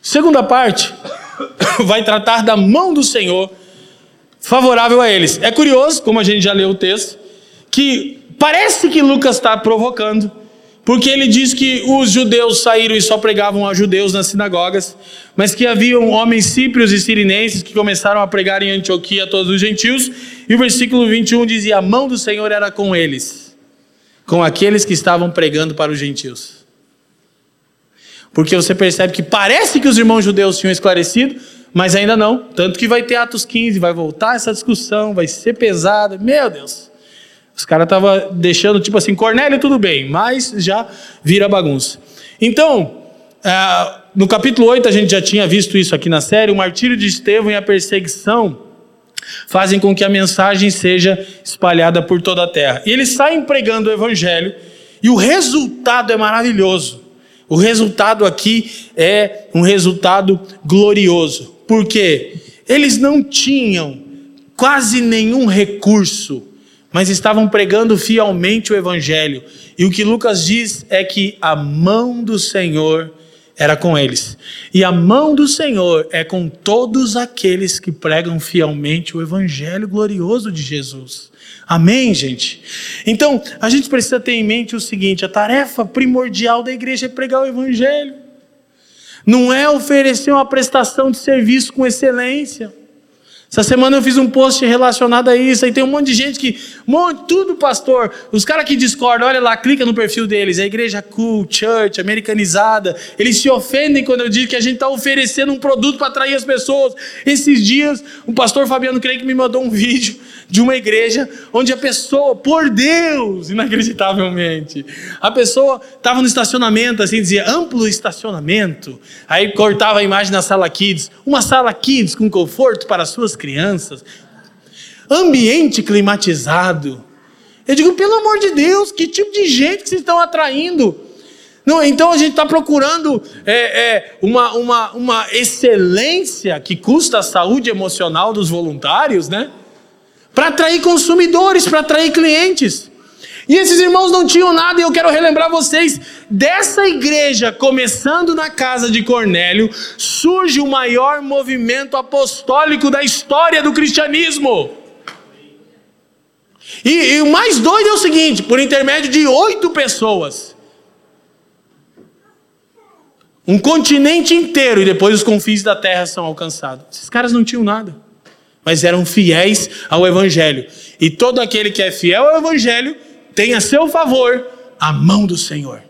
Speaker 2: segunda parte vai tratar da mão do Senhor favorável a eles. É curioso, como a gente já leu o texto, que parece que Lucas está provocando porque ele diz que os judeus saíram e só pregavam a judeus nas sinagogas, mas que haviam homens síprios e sirinenses que começaram a pregar em Antioquia a todos os gentios, e o versículo 21 dizia: A mão do Senhor era com eles, com aqueles que estavam pregando para os gentios. Porque você percebe que parece que os irmãos judeus tinham esclarecido, mas ainda não. Tanto que vai ter Atos 15, vai voltar essa discussão, vai ser pesada. Meu Deus. Os caras estavam deixando, tipo assim, Cornélio tudo bem, mas já vira bagunça. Então, é, no capítulo 8 a gente já tinha visto isso aqui na série, o martírio de Estevão e a perseguição fazem com que a mensagem seja espalhada por toda a terra. E eles saem pregando o evangelho e o resultado é maravilhoso. O resultado aqui é um resultado glorioso. Por quê? Eles não tinham quase nenhum recurso mas estavam pregando fielmente o Evangelho. E o que Lucas diz é que a mão do Senhor era com eles. E a mão do Senhor é com todos aqueles que pregam fielmente o Evangelho glorioso de Jesus. Amém, gente? Então, a gente precisa ter em mente o seguinte: a tarefa primordial da igreja é pregar o Evangelho. Não é oferecer uma prestação de serviço com excelência. Essa semana eu fiz um post relacionado a isso, aí tem um monte de gente que, monte, tudo pastor, os caras que discordam, olha lá, clica no perfil deles, a igreja cool, church, americanizada, eles se ofendem quando eu digo que a gente está oferecendo um produto para atrair as pessoas. Esses dias, o pastor Fabiano Creio que me mandou um vídeo de uma igreja onde a pessoa, por Deus, inacreditavelmente, a pessoa estava no estacionamento, assim, dizia amplo estacionamento, aí cortava a imagem na sala kids, uma sala kids com conforto para suas crianças, ambiente climatizado. Eu digo, pelo amor de Deus, que tipo de gente que vocês estão atraindo? Não, então a gente está procurando é, é, uma, uma, uma excelência que custa a saúde emocional dos voluntários, né? Para atrair consumidores, para atrair clientes. E esses irmãos não tinham nada, e eu quero relembrar vocês: dessa igreja, começando na casa de Cornélio, surge o maior movimento apostólico da história do cristianismo. E, e o mais doido é o seguinte: por intermédio de oito pessoas, um continente inteiro, e depois os confins da terra são alcançados. Esses caras não tinham nada, mas eram fiéis ao Evangelho. E todo aquele que é fiel ao Evangelho tem a seu favor a mão do Senhor.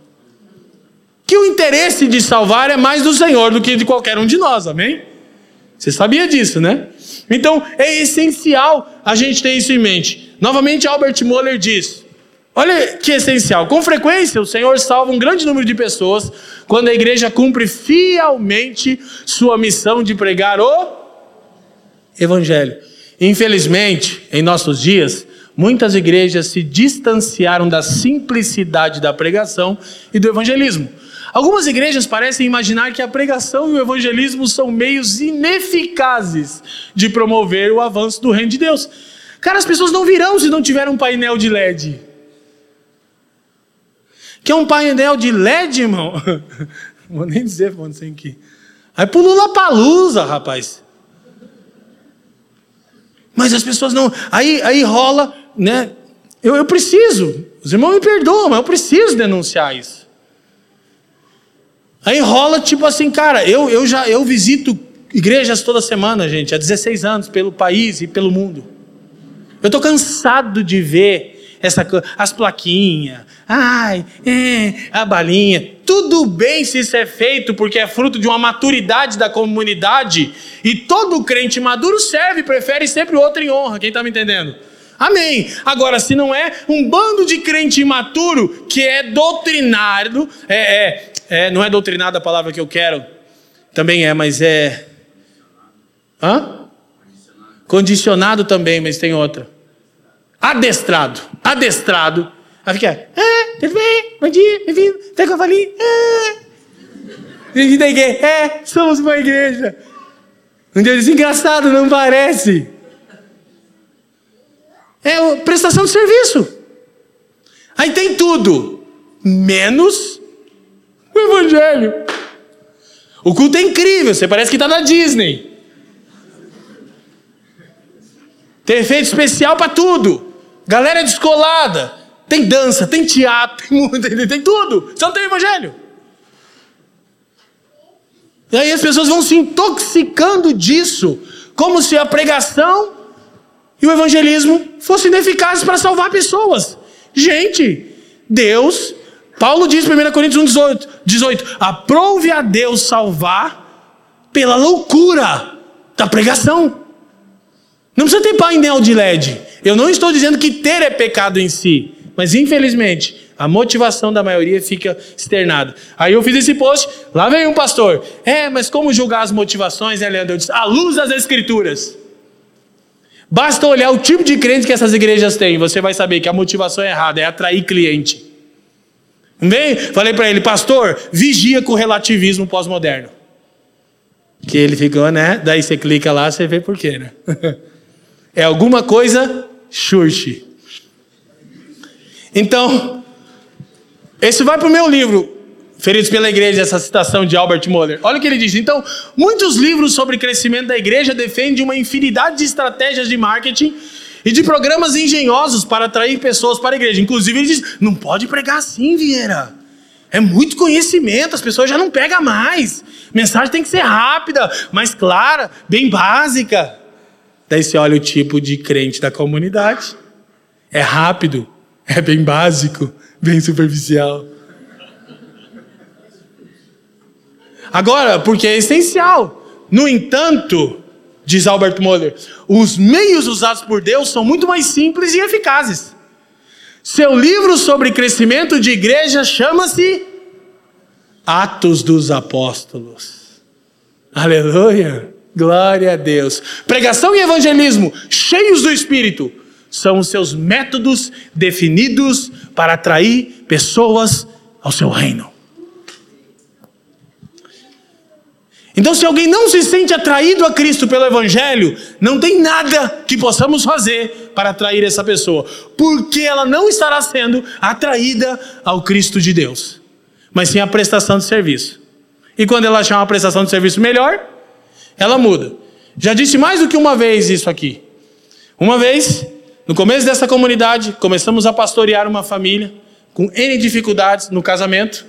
Speaker 2: Que o interesse de salvar é mais do Senhor do que de qualquer um de nós, amém? Você sabia disso, né? Então é essencial a gente ter isso em mente. Novamente, Albert Moller diz: olha que essencial. Com frequência, o Senhor salva um grande número de pessoas quando a igreja cumpre fielmente sua missão de pregar o Evangelho. Infelizmente, em nossos dias, muitas igrejas se distanciaram da simplicidade da pregação e do evangelismo. Algumas igrejas parecem imaginar que a pregação e o evangelismo são meios ineficazes de promover o avanço do reino de Deus. Cara, as pessoas não virão se não tiver um painel de LED. Que é um painel de LED, irmão? Não vou nem dizer onde tem que. Aí pro Lula Palusa, rapaz. Mas as pessoas não. Aí, aí rola né? Eu, eu preciso, os irmãos me perdoam, mas eu preciso denunciar isso. Aí rola tipo assim, cara, eu, eu já eu visito igrejas toda semana, gente, há 16 anos, pelo país e pelo mundo. Eu estou cansado de ver essa as plaquinhas, ai, é, a balinha. Tudo bem se isso é feito porque é fruto de uma maturidade da comunidade e todo crente maduro serve, prefere sempre o outro em honra. Quem está me entendendo? Amém. Agora, se não é um bando de crente imaturo que é doutrinado, é, é, é, não é doutrinado a palavra que eu quero, também é, mas é. Hã? Condicionado também, mas tem outra. Adestrado. Adestrado. Aí fica, ah, tudo bem? Bom dia, bem-vindo. Até que eu falei, ah. À igreja. É, somos uma igreja. Um Deus engraçado, não parece? É prestação de serviço. Aí tem tudo, menos o Evangelho. O culto é incrível, você parece que está na Disney. Tem efeito especial para tudo. Galera descolada. Tem dança, tem teatro, tem, tem tudo. Você não tem evangelho. E aí as pessoas vão se intoxicando disso, como se a pregação e o evangelismo fossem ineficazes para salvar pessoas. Gente, Deus, Paulo diz em 1 Coríntios 1, 18, 18: aprove a Deus salvar pela loucura da pregação. Não precisa ter painel de LED. Eu não estou dizendo que ter é pecado em si, mas infelizmente a motivação da maioria fica externada. Aí eu fiz esse post, lá vem um pastor. É, mas como julgar as motivações, né, Leandro? Eu disse, à luz das escrituras. Basta olhar o tipo de crente que essas igrejas têm, você vai saber que a motivação é errada, é atrair cliente. Vem? Falei para ele, pastor, vigia com o relativismo pós-moderno. Que ele ficou, né? Daí você clica lá, você vê por quê, né? É alguma coisa Xurxi. Então, esse vai para o meu livro, Feridos pela Igreja, essa citação de Albert Moller. Olha o que ele diz. Então, muitos livros sobre crescimento da igreja defendem uma infinidade de estratégias de marketing e de programas engenhosos para atrair pessoas para a igreja. Inclusive, ele diz: não pode pregar assim, Vieira. É muito conhecimento, as pessoas já não pegam mais. Mensagem tem que ser rápida, mais clara, bem básica. Daí você olha o tipo de crente da comunidade. É rápido, é bem básico, bem superficial. Agora, porque é essencial. No entanto, diz Albert Moller, os meios usados por Deus são muito mais simples e eficazes. Seu livro sobre crescimento de igreja chama-se Atos dos Apóstolos. Aleluia! Glória a Deus. Pregação e evangelismo, cheios do Espírito, são os seus métodos definidos para atrair pessoas ao seu reino. Então, se alguém não se sente atraído a Cristo pelo Evangelho, não tem nada que possamos fazer para atrair essa pessoa, porque ela não estará sendo atraída ao Cristo de Deus, mas sim a prestação de serviço. E quando ela achar uma prestação de serviço melhor, ela muda. Já disse mais do que uma vez isso aqui. Uma vez, no começo dessa comunidade, começamos a pastorear uma família com N dificuldades no casamento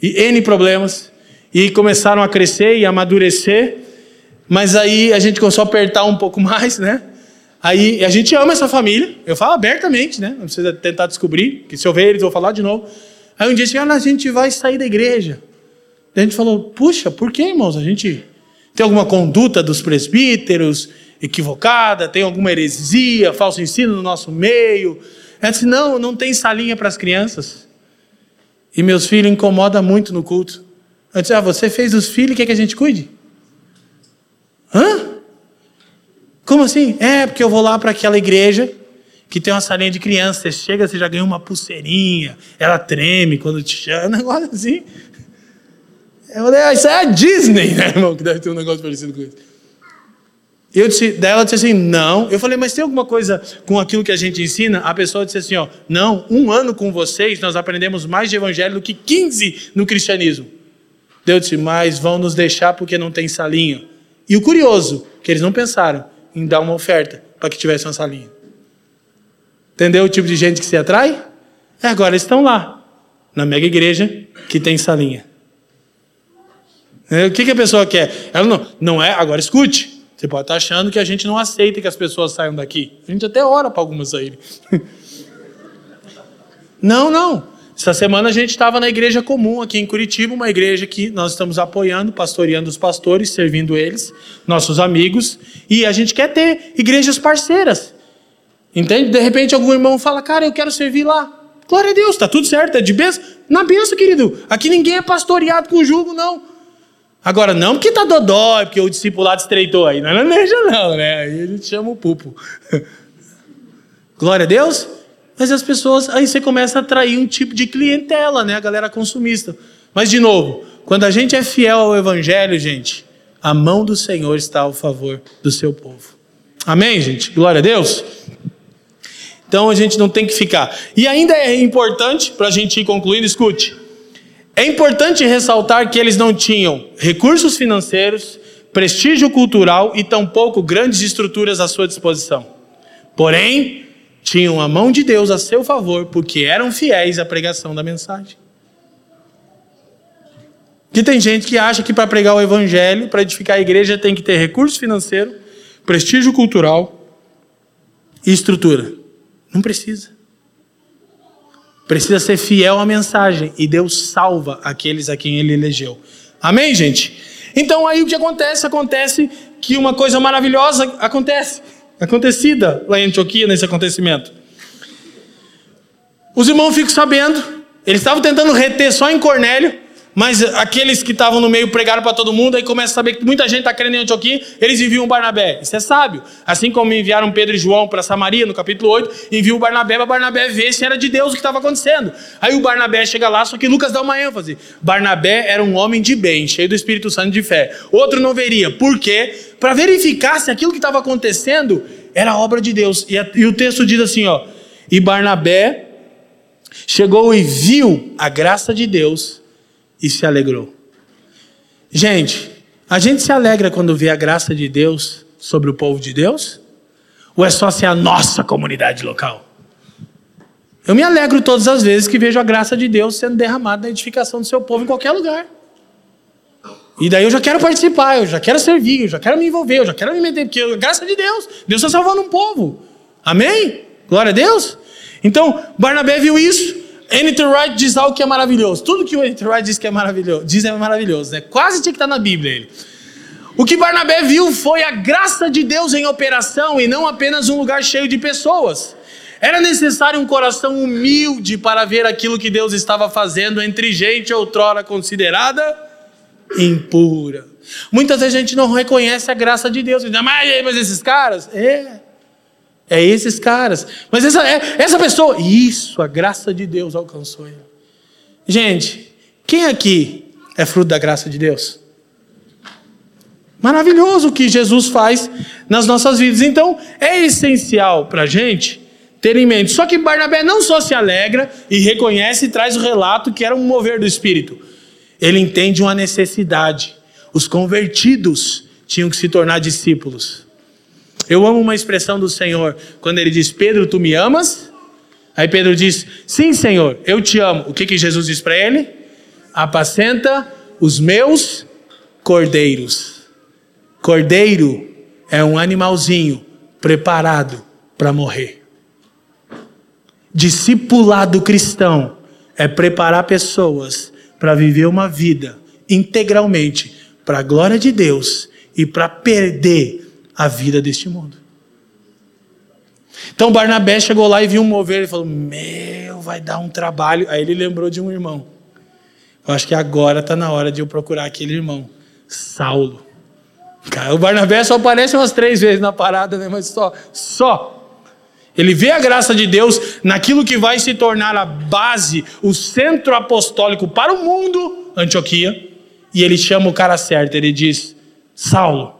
Speaker 2: e N problemas, e começaram a crescer e amadurecer, mas aí a gente começou a apertar um pouco mais, né? Aí a gente ama essa família, eu falo abertamente, né? Não precisa tentar descobrir, que se eu ver eles, eu vou falar de novo. Aí um dia disse, ah, a gente vai sair da igreja. Daí a gente falou, puxa, por que, irmãos? A gente tem alguma conduta dos presbíteros equivocada? Tem alguma heresia, falso ensino no nosso meio? Ela disse: Não, não tem salinha para as crianças. E meus filhos incomoda muito no culto. Eu disse: Ah, você fez os filhos quer que a gente cuide? Hã? Como assim? É, porque eu vou lá para aquela igreja que tem uma salinha de criança. Você chega, você já ganha uma pulseirinha, ela treme quando te chama, um negócio assim. Eu falei, ah, isso é a Disney, né, irmão? Que deve ter um negócio parecido com isso. Eu disse, daí ela disse assim, não. Eu falei, mas tem alguma coisa com aquilo que a gente ensina? A pessoa disse assim, ó, não, um ano com vocês nós aprendemos mais de evangelho do que 15 no cristianismo. Deus disse, mas vão nos deixar porque não tem salinha. E o curioso, que eles não pensaram em dar uma oferta para que tivesse uma salinha. Entendeu o tipo de gente que se atrai? É, agora eles estão lá, na mega igreja que tem salinha. É, o que, que a pessoa quer? Ela não, não é. Agora escute. Você pode estar achando que a gente não aceita que as pessoas saiam daqui. A gente até ora para algumas saírem. Não, não. Essa semana a gente estava na igreja comum aqui em Curitiba, uma igreja que nós estamos apoiando, pastoreando os pastores, servindo eles, nossos amigos, e a gente quer ter igrejas parceiras. Entende? De repente algum irmão fala, cara, eu quero servir lá. Glória a Deus, está tudo certo, é de bênção. Na bênção, querido. Aqui ninguém é pastoreado com jugo, não. Agora, não porque tá dodói, porque o discipulado estreitou aí. Não é na igreja, não, né? Aí a gente chama o pupo. Glória a Deus. Mas as pessoas, aí você começa a atrair um tipo de clientela, né? A galera consumista. Mas, de novo, quando a gente é fiel ao Evangelho, gente, a mão do Senhor está ao favor do seu povo. Amém, gente? Glória a Deus. Então a gente não tem que ficar. E ainda é importante, para a gente ir concluindo, escute. É importante ressaltar que eles não tinham recursos financeiros, prestígio cultural e tampouco grandes estruturas à sua disposição. Porém, tinham a mão de Deus a seu favor, porque eram fiéis à pregação da mensagem. Que tem gente que acha que para pregar o evangelho, para edificar a igreja, tem que ter recurso financeiro, prestígio cultural e estrutura. Não precisa. Precisa ser fiel à mensagem e Deus salva aqueles a quem ele elegeu. Amém, gente? Então aí o que acontece? Acontece que uma coisa maravilhosa acontece acontecida lá em Antioquia nesse acontecimento. Os irmãos ficam sabendo, eles estavam tentando reter só em Cornélio, mas aqueles que estavam no meio pregaram para todo mundo, aí começa a saber que muita gente está querendo em Antioquia, eles enviam Barnabé. Isso é sábio. Assim como enviaram Pedro e João para Samaria, no capítulo 8, enviam Barnabé para Barnabé ver se era de Deus o que estava acontecendo. Aí o Barnabé chega lá, só que Lucas dá uma ênfase. Barnabé era um homem de bem, cheio do Espírito Santo de fé. Outro não veria. Por quê? Para verificar se aquilo que estava acontecendo era obra de Deus. E, a, e o texto diz assim, ó. E Barnabé chegou e viu a graça de Deus e se alegrou. Gente, a gente se alegra quando vê a graça de Deus sobre o povo de Deus? Ou é só ser a nossa comunidade local? Eu me alegro todas as vezes que vejo a graça de Deus sendo derramada na edificação do seu povo em qualquer lugar. E daí eu já quero participar, eu já quero servir, eu já quero me envolver, eu já quero me meter, porque a graça de Deus, Deus está salvando um povo. Amém? Glória a Deus. Então, Barnabé viu isso. N.T. Wright diz algo que é maravilhoso. Tudo que o N.T. Wright diz que é maravilhoso, diz é maravilhoso, né? Quase tinha que estar na Bíblia ele. O que Barnabé viu foi a graça de Deus em operação e não apenas um lugar cheio de pessoas. Era necessário um coração humilde para ver aquilo que Deus estava fazendo entre gente outrora considerada impura. Muitas vezes a gente não reconhece a graça de Deus. Mas, mas esses caras? É. É esses caras. Mas essa, é, essa pessoa, isso, a graça de Deus alcançou ele. Gente, quem aqui é fruto da graça de Deus? Maravilhoso o que Jesus faz nas nossas vidas. Então, é essencial para a gente ter em mente. Só que Barnabé não só se alegra e reconhece e traz o relato que era um mover do Espírito. Ele entende uma necessidade. Os convertidos tinham que se tornar discípulos. Eu amo uma expressão do Senhor quando ele diz: Pedro, tu me amas? Aí Pedro diz: Sim, Senhor, eu te amo. O que, que Jesus diz para ele? Apacenta os meus cordeiros. Cordeiro é um animalzinho preparado para morrer. Discipulado cristão é preparar pessoas para viver uma vida integralmente para a glória de Deus e para perder a vida deste mundo. Então Barnabé chegou lá e viu um mover e falou: Meu, vai dar um trabalho. Aí ele lembrou de um irmão. Eu acho que agora está na hora de eu procurar aquele irmão, Saulo. O Barnabé só aparece umas três vezes na parada, né? mas só, só. Ele vê a graça de Deus naquilo que vai se tornar a base, o centro apostólico para o mundo, Antioquia, e ele chama o cara certo. Ele diz: Saulo,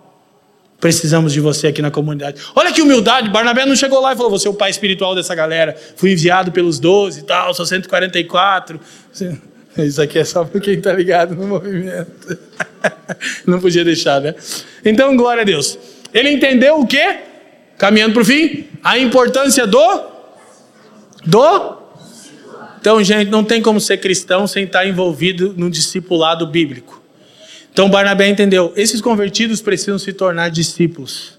Speaker 2: Precisamos de você aqui na comunidade. Olha que humildade. Barnabé não chegou lá e falou: Você é o pai espiritual dessa galera. Fui enviado pelos 12 e tal, sou 144. Isso aqui é só para quem está ligado no movimento. Não podia deixar, né? Então, glória a Deus. Ele entendeu o quê? Caminhando para o fim. A importância do. Do. Então, gente, não tem como ser cristão sem estar envolvido no discipulado bíblico. Então Barnabé entendeu: esses convertidos precisam se tornar discípulos.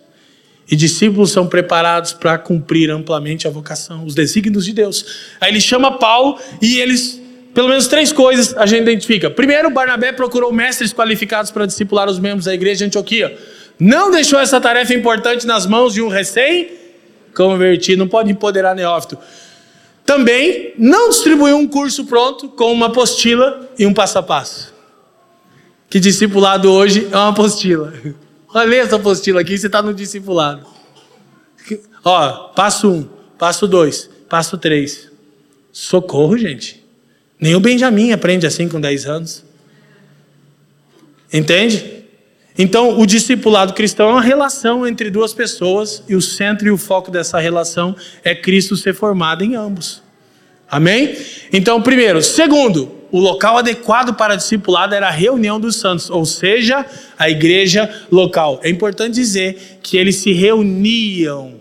Speaker 2: E discípulos são preparados para cumprir amplamente a vocação, os desígnios de Deus. Aí ele chama Paulo e eles, pelo menos três coisas a gente identifica. Primeiro, Barnabé procurou mestres qualificados para discipular os membros da igreja de Antioquia. Não deixou essa tarefa importante nas mãos de um recém-convertido, não pode empoderar neófito. Também não distribuiu um curso pronto com uma apostila e um passo a passo. Que discipulado hoje é uma apostila. Olha essa apostila aqui, você está no discipulado. Ó, passo um, passo dois, passo três. Socorro, gente. Nem o Benjamin aprende assim com 10 anos. Entende? Então, o discipulado cristão é uma relação entre duas pessoas e o centro e o foco dessa relação é Cristo ser formado em ambos. Amém? Então, primeiro. Segundo, o local adequado para discipulado era a reunião dos santos, ou seja, a igreja local. É importante dizer que eles se reuniam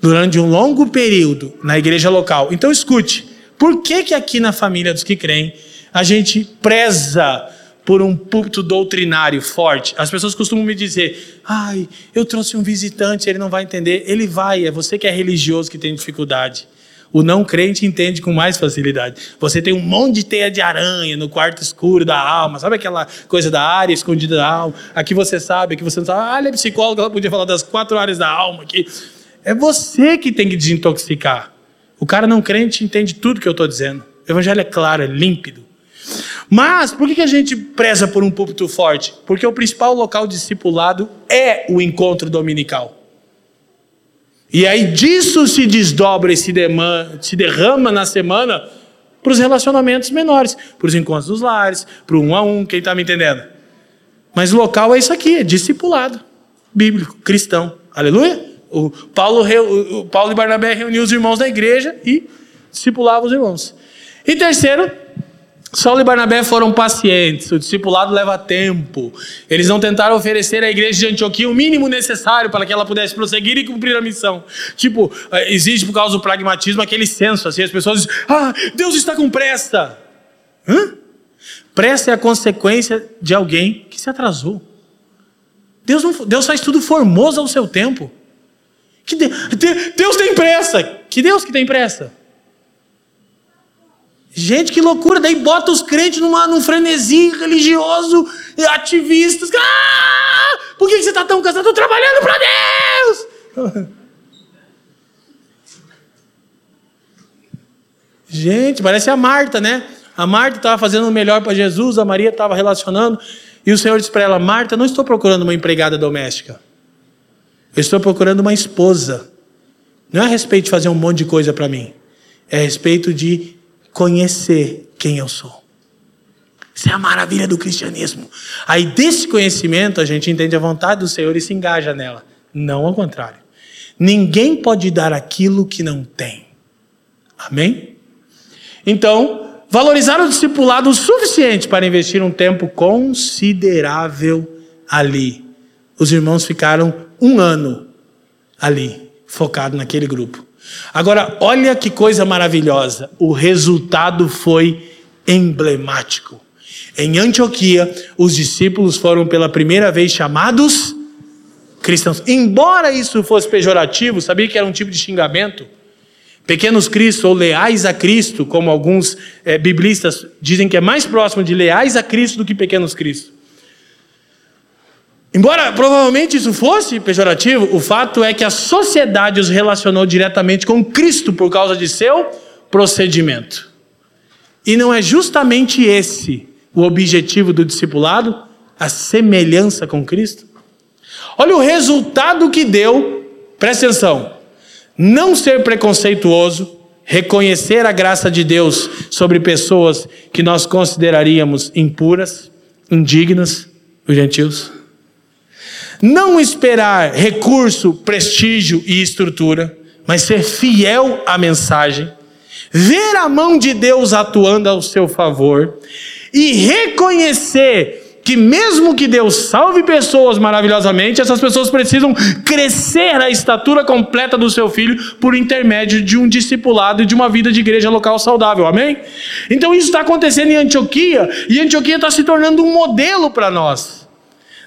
Speaker 2: durante um longo período na igreja local. Então, escute. Por que, que aqui na família dos que creem a gente preza por um púlpito doutrinário forte. As pessoas costumam me dizer: ai, eu trouxe um visitante, ele não vai entender. Ele vai, é você que é religioso que tem dificuldade. O não crente entende com mais facilidade. Você tem um monte de teia de aranha no quarto escuro da alma, sabe aquela coisa da área escondida da alma? Aqui você sabe, aqui você não sabe. Ah, ela é psicóloga, ela podia falar das quatro áreas da alma aqui. É você que tem que desintoxicar. O cara não crente entende tudo que eu estou dizendo. O evangelho é claro, é límpido. Mas por que a gente preza por um púlpito forte? Porque o principal local discipulado é o encontro dominical. E aí disso se desdobra e se, se derrama na semana para os relacionamentos menores, para os encontros dos lares, para o um a um, quem está me entendendo? Mas local é isso aqui, é discipulado, bíblico, cristão. Aleluia? O Paulo, o Paulo e Barnabé reuniam os irmãos da igreja e discipulavam os irmãos. E terceiro, Saulo e Barnabé foram pacientes, o discipulado leva tempo. Eles não tentaram oferecer à igreja de Antioquia o mínimo necessário para que ela pudesse prosseguir e cumprir a missão. Tipo, eh, existe por causa do pragmatismo aquele senso, assim, as pessoas dizem, ah, Deus está com pressa. Hã? Pressa é a consequência de alguém que se atrasou. Deus, não, Deus faz tudo formoso ao seu tempo. Que de, Deus tem pressa. Que Deus que tem pressa? Gente, que loucura! Daí bota os crentes numa, num frenesi religioso, ativistas. Ah! Por que você está tão cansado? Estou trabalhando para Deus! Gente, parece a Marta, né? A Marta estava fazendo o melhor para Jesus, a Maria estava relacionando, e o Senhor disse para ela: Marta, não estou procurando uma empregada doméstica, eu estou procurando uma esposa. Não é a respeito de fazer um monte de coisa para mim, é a respeito de conhecer quem eu sou. Isso é a maravilha do cristianismo. Aí, desse conhecimento, a gente entende a vontade do Senhor e se engaja nela. Não ao contrário. Ninguém pode dar aquilo que não tem. Amém? Então, valorizar o discipulado o suficiente para investir um tempo considerável ali. Os irmãos ficaram um ano ali, focado naquele grupo. Agora, olha que coisa maravilhosa. O resultado foi emblemático. Em Antioquia, os discípulos foram pela primeira vez chamados cristãos. Embora isso fosse pejorativo, sabia que era um tipo de xingamento? Pequenos Cristo ou leais a Cristo, como alguns é, biblistas dizem que é mais próximo de leais a Cristo do que pequenos Cristo. Embora provavelmente isso fosse pejorativo, o fato é que a sociedade os relacionou diretamente com Cristo por causa de seu procedimento. E não é justamente esse o objetivo do discipulado? A semelhança com Cristo? Olha o resultado que deu, presta atenção. Não ser preconceituoso, reconhecer a graça de Deus sobre pessoas que nós consideraríamos impuras, indignas, os gentios não esperar recurso, prestígio e estrutura, mas ser fiel à mensagem, ver a mão de Deus atuando ao seu favor e reconhecer que mesmo que Deus salve pessoas maravilhosamente, essas pessoas precisam crescer à estatura completa do seu filho por intermédio de um discipulado e de uma vida de igreja local saudável. Amém? Então isso está acontecendo em Antioquia e Antioquia está se tornando um modelo para nós.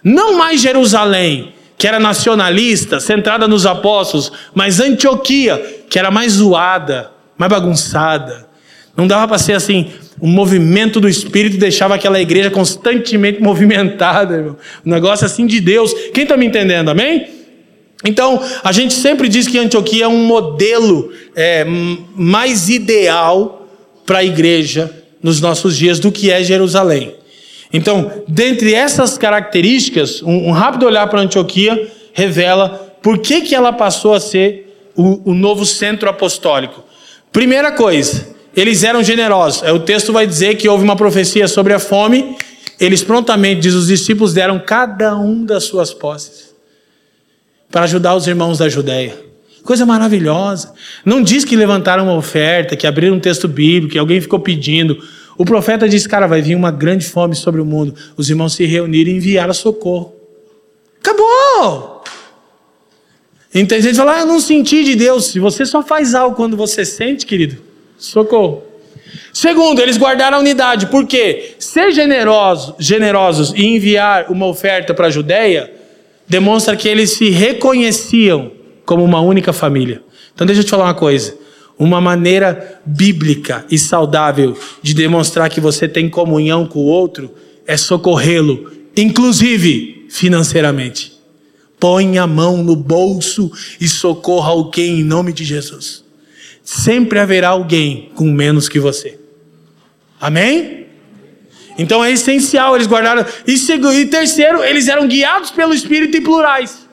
Speaker 2: Não mais Jerusalém, que era nacionalista, centrada nos apóstolos, mas Antioquia, que era mais zoada, mais bagunçada. Não dava para ser assim, um movimento do Espírito deixava aquela igreja constantemente movimentada, irmão. um negócio assim de Deus. Quem está me entendendo, amém? Então, a gente sempre diz que Antioquia é um modelo é, mais ideal para a igreja nos nossos dias do que é Jerusalém. Então, dentre essas características, um, um rápido olhar para Antioquia revela por que, que ela passou a ser o, o novo centro apostólico. Primeira coisa, eles eram generosos. É, o texto vai dizer que houve uma profecia sobre a fome. Eles prontamente, diz, os discípulos deram cada um das suas posses para ajudar os irmãos da Judéia. Coisa maravilhosa. Não diz que levantaram uma oferta, que abriram um texto bíblico, que alguém ficou pedindo. O profeta disse: Cara, vai vir uma grande fome sobre o mundo. Os irmãos se reuniram e enviaram socorro. Acabou! Então a gente fala: ah, Eu não senti de Deus. Se você só faz algo quando você sente, querido, socorro. Segundo, eles guardaram a unidade. Por quê? Ser generosos, generosos e enviar uma oferta para a Judéia demonstra que eles se reconheciam como uma única família. Então deixa eu te falar uma coisa. Uma maneira bíblica e saudável de demonstrar que você tem comunhão com o outro é socorrê-lo, inclusive financeiramente. Põe a mão no bolso e socorra alguém em nome de Jesus. Sempre haverá alguém com menos que você. Amém? Então é essencial, eles guardaram. E terceiro, eles eram guiados pelo Espírito em plurais.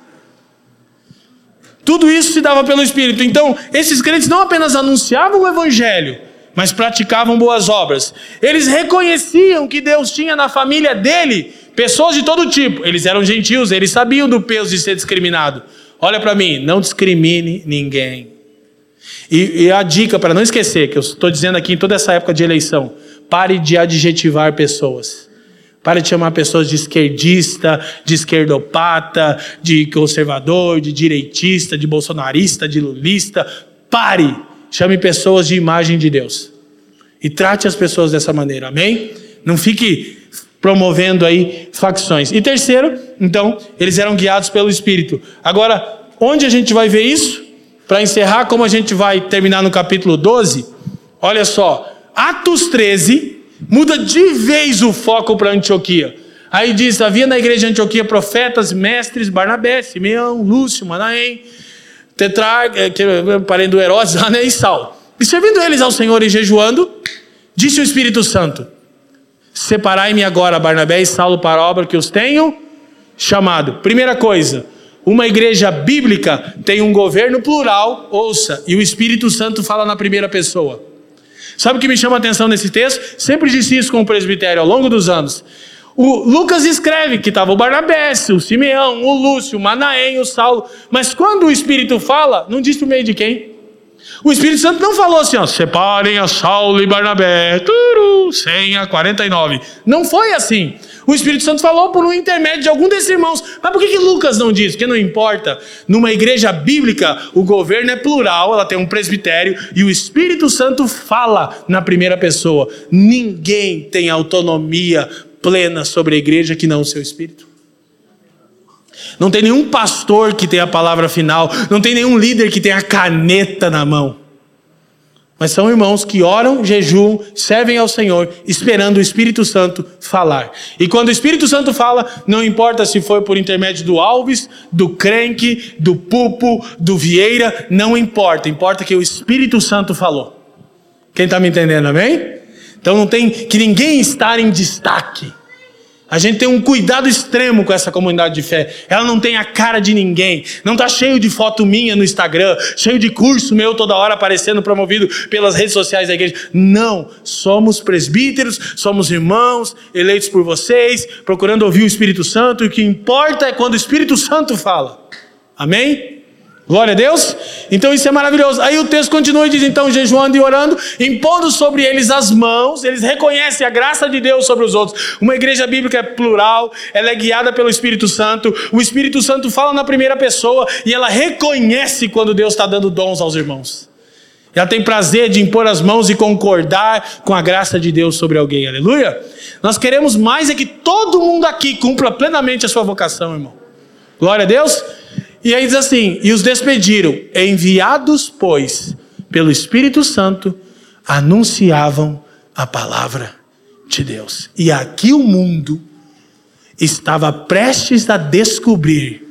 Speaker 2: Tudo isso se dava pelo Espírito. Então, esses crentes não apenas anunciavam o Evangelho, mas praticavam boas obras. Eles reconheciam que Deus tinha na família dele pessoas de todo tipo. Eles eram gentios, eles sabiam do peso de ser discriminado. Olha para mim, não discrimine ninguém. E, e a dica para não esquecer, que eu estou dizendo aqui em toda essa época de eleição: pare de adjetivar pessoas. Pare de chamar pessoas de esquerdista, de esquerdopata, de conservador, de direitista, de bolsonarista, de lulista. Pare. Chame pessoas de imagem de Deus. E trate as pessoas dessa maneira, amém? Não fique promovendo aí facções. E terceiro, então, eles eram guiados pelo Espírito. Agora, onde a gente vai ver isso? Para encerrar, como a gente vai terminar no capítulo 12, olha só, Atos 13, Muda de vez o foco para Antioquia. Aí diz: havia na igreja de Antioquia profetas, mestres, Barnabé, Simeão, Lúcio, Manaém, Tetrarca, eh, eh, parente do Herodes, Ané e Saulo. E servindo eles ao Senhor e jejuando, disse o Espírito Santo: Separai-me agora, Barnabé e Saulo, para a obra que os tenho chamado. Primeira coisa, uma igreja bíblica tem um governo plural, ouça, e o Espírito Santo fala na primeira pessoa. Sabe o que me chama a atenção nesse texto? Sempre disse isso com o presbitério ao longo dos anos. O Lucas escreve que estava o Barnabé, o Simeão, o Lúcio, o Manaém, o Saulo. Mas quando o Espírito fala, não diz por meio de quem? O Espírito Santo não falou assim, ó, separem a Saulo e Barnabé, turu, senha 49. Não foi assim. O Espírito Santo falou por um intermédio de algum desses irmãos. Mas por que, que Lucas não diz? Porque não importa. Numa igreja bíblica, o governo é plural, ela tem um presbitério e o Espírito Santo fala na primeira pessoa. Ninguém tem autonomia plena sobre a igreja que não o seu espírito. Não tem nenhum pastor que tenha a palavra final, não tem nenhum líder que tenha a caneta na mão. Mas são irmãos que oram, jejuam, servem ao Senhor, esperando o Espírito Santo falar. E quando o Espírito Santo fala, não importa se foi por intermédio do Alves, do Crenque, do Pupo, do Vieira, não importa. Importa que o Espírito Santo falou. Quem está me entendendo, amém? Então não tem que ninguém estar em destaque. A gente tem um cuidado extremo com essa comunidade de fé. Ela não tem a cara de ninguém. Não está cheio de foto minha no Instagram, cheio de curso meu toda hora aparecendo promovido pelas redes sociais da igreja. Não, somos presbíteros, somos irmãos eleitos por vocês, procurando ouvir o Espírito Santo. E o que importa é quando o Espírito Santo fala. Amém? Glória a Deus. Então isso é maravilhoso. Aí o texto continua e diz: então, jejuando e orando, impondo sobre eles as mãos, eles reconhecem a graça de Deus sobre os outros. Uma igreja bíblica é plural, ela é guiada pelo Espírito Santo. O Espírito Santo fala na primeira pessoa e ela reconhece quando Deus está dando dons aos irmãos. Ela tem prazer de impor as mãos e concordar com a graça de Deus sobre alguém. Aleluia. Nós queremos mais é que todo mundo aqui cumpra plenamente a sua vocação, irmão. Glória a Deus. E aí diz assim: e os despediram, enviados, pois, pelo Espírito Santo, anunciavam a palavra de Deus. E aqui o mundo estava prestes a descobrir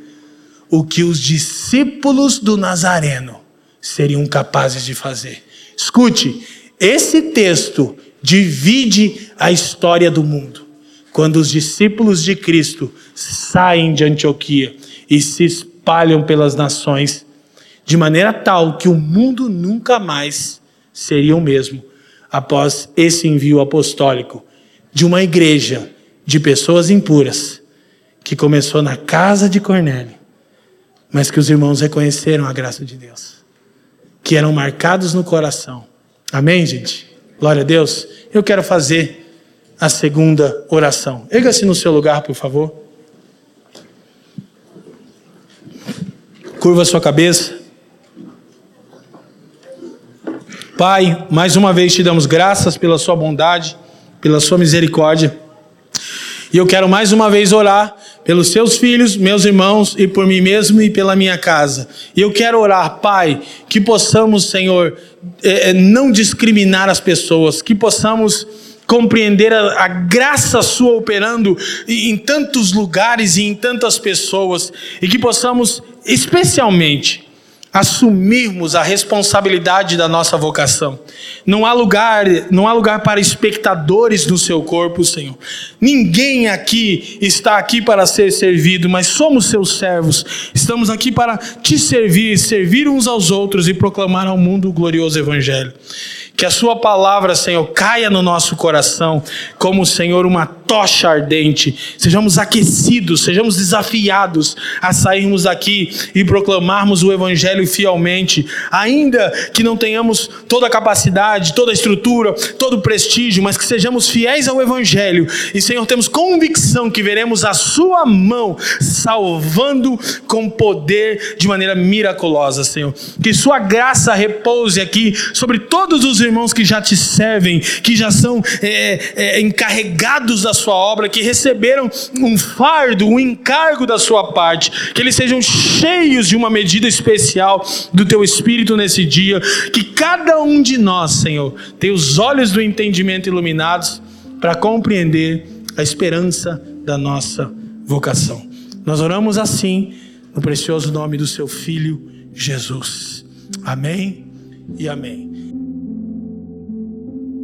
Speaker 2: o que os discípulos do Nazareno seriam capazes de fazer. Escute, esse texto divide a história do mundo. Quando os discípulos de Cristo saem de Antioquia e se espalham pelas nações, de maneira tal que o mundo nunca mais seria o mesmo após esse envio apostólico de uma igreja de pessoas impuras que começou na casa de Cornélio, mas que os irmãos reconheceram a graça de Deus, que eram marcados no coração. Amém, gente? Glória a Deus. Eu quero fazer a segunda oração. Erga-se no seu lugar, por favor. Curva sua cabeça. Pai, mais uma vez te damos graças pela sua bondade, pela sua misericórdia. E eu quero mais uma vez orar pelos seus filhos, meus irmãos e por mim mesmo e pela minha casa. E eu quero orar, Pai, que possamos, Senhor, é, não discriminar as pessoas, que possamos compreender a, a, graça sua operando em tantos lugares e em tantas pessoas, e que possamos, especialmente, assumirmos a responsabilidade da nossa vocação. Não há lugar, não há lugar para espectadores do seu corpo, Senhor. Ninguém aqui está aqui para ser servido, mas somos seus servos. Estamos aqui para te servir, servir uns aos outros e proclamar ao mundo o glorioso evangelho. Que a Sua palavra, Senhor, caia no nosso coração, como, Senhor, uma tocha ardente. Sejamos aquecidos, sejamos desafiados a sairmos daqui e proclamarmos o Evangelho fielmente, ainda que não tenhamos toda a capacidade, toda a estrutura, todo o prestígio, mas que sejamos fiéis ao Evangelho. E, Senhor, temos convicção que veremos a Sua mão salvando com poder de maneira miraculosa, Senhor. Que Sua graça repouse aqui sobre todos os irmãos que já te servem, que já são é, é, encarregados da sua obra, que receberam um fardo, um encargo da sua parte, que eles sejam cheios de uma medida especial do teu espírito nesse dia, que cada um de nós, Senhor, tenha os olhos do entendimento iluminados para compreender a esperança da nossa vocação. Nós oramos assim, no precioso nome do seu filho Jesus. Amém e amém.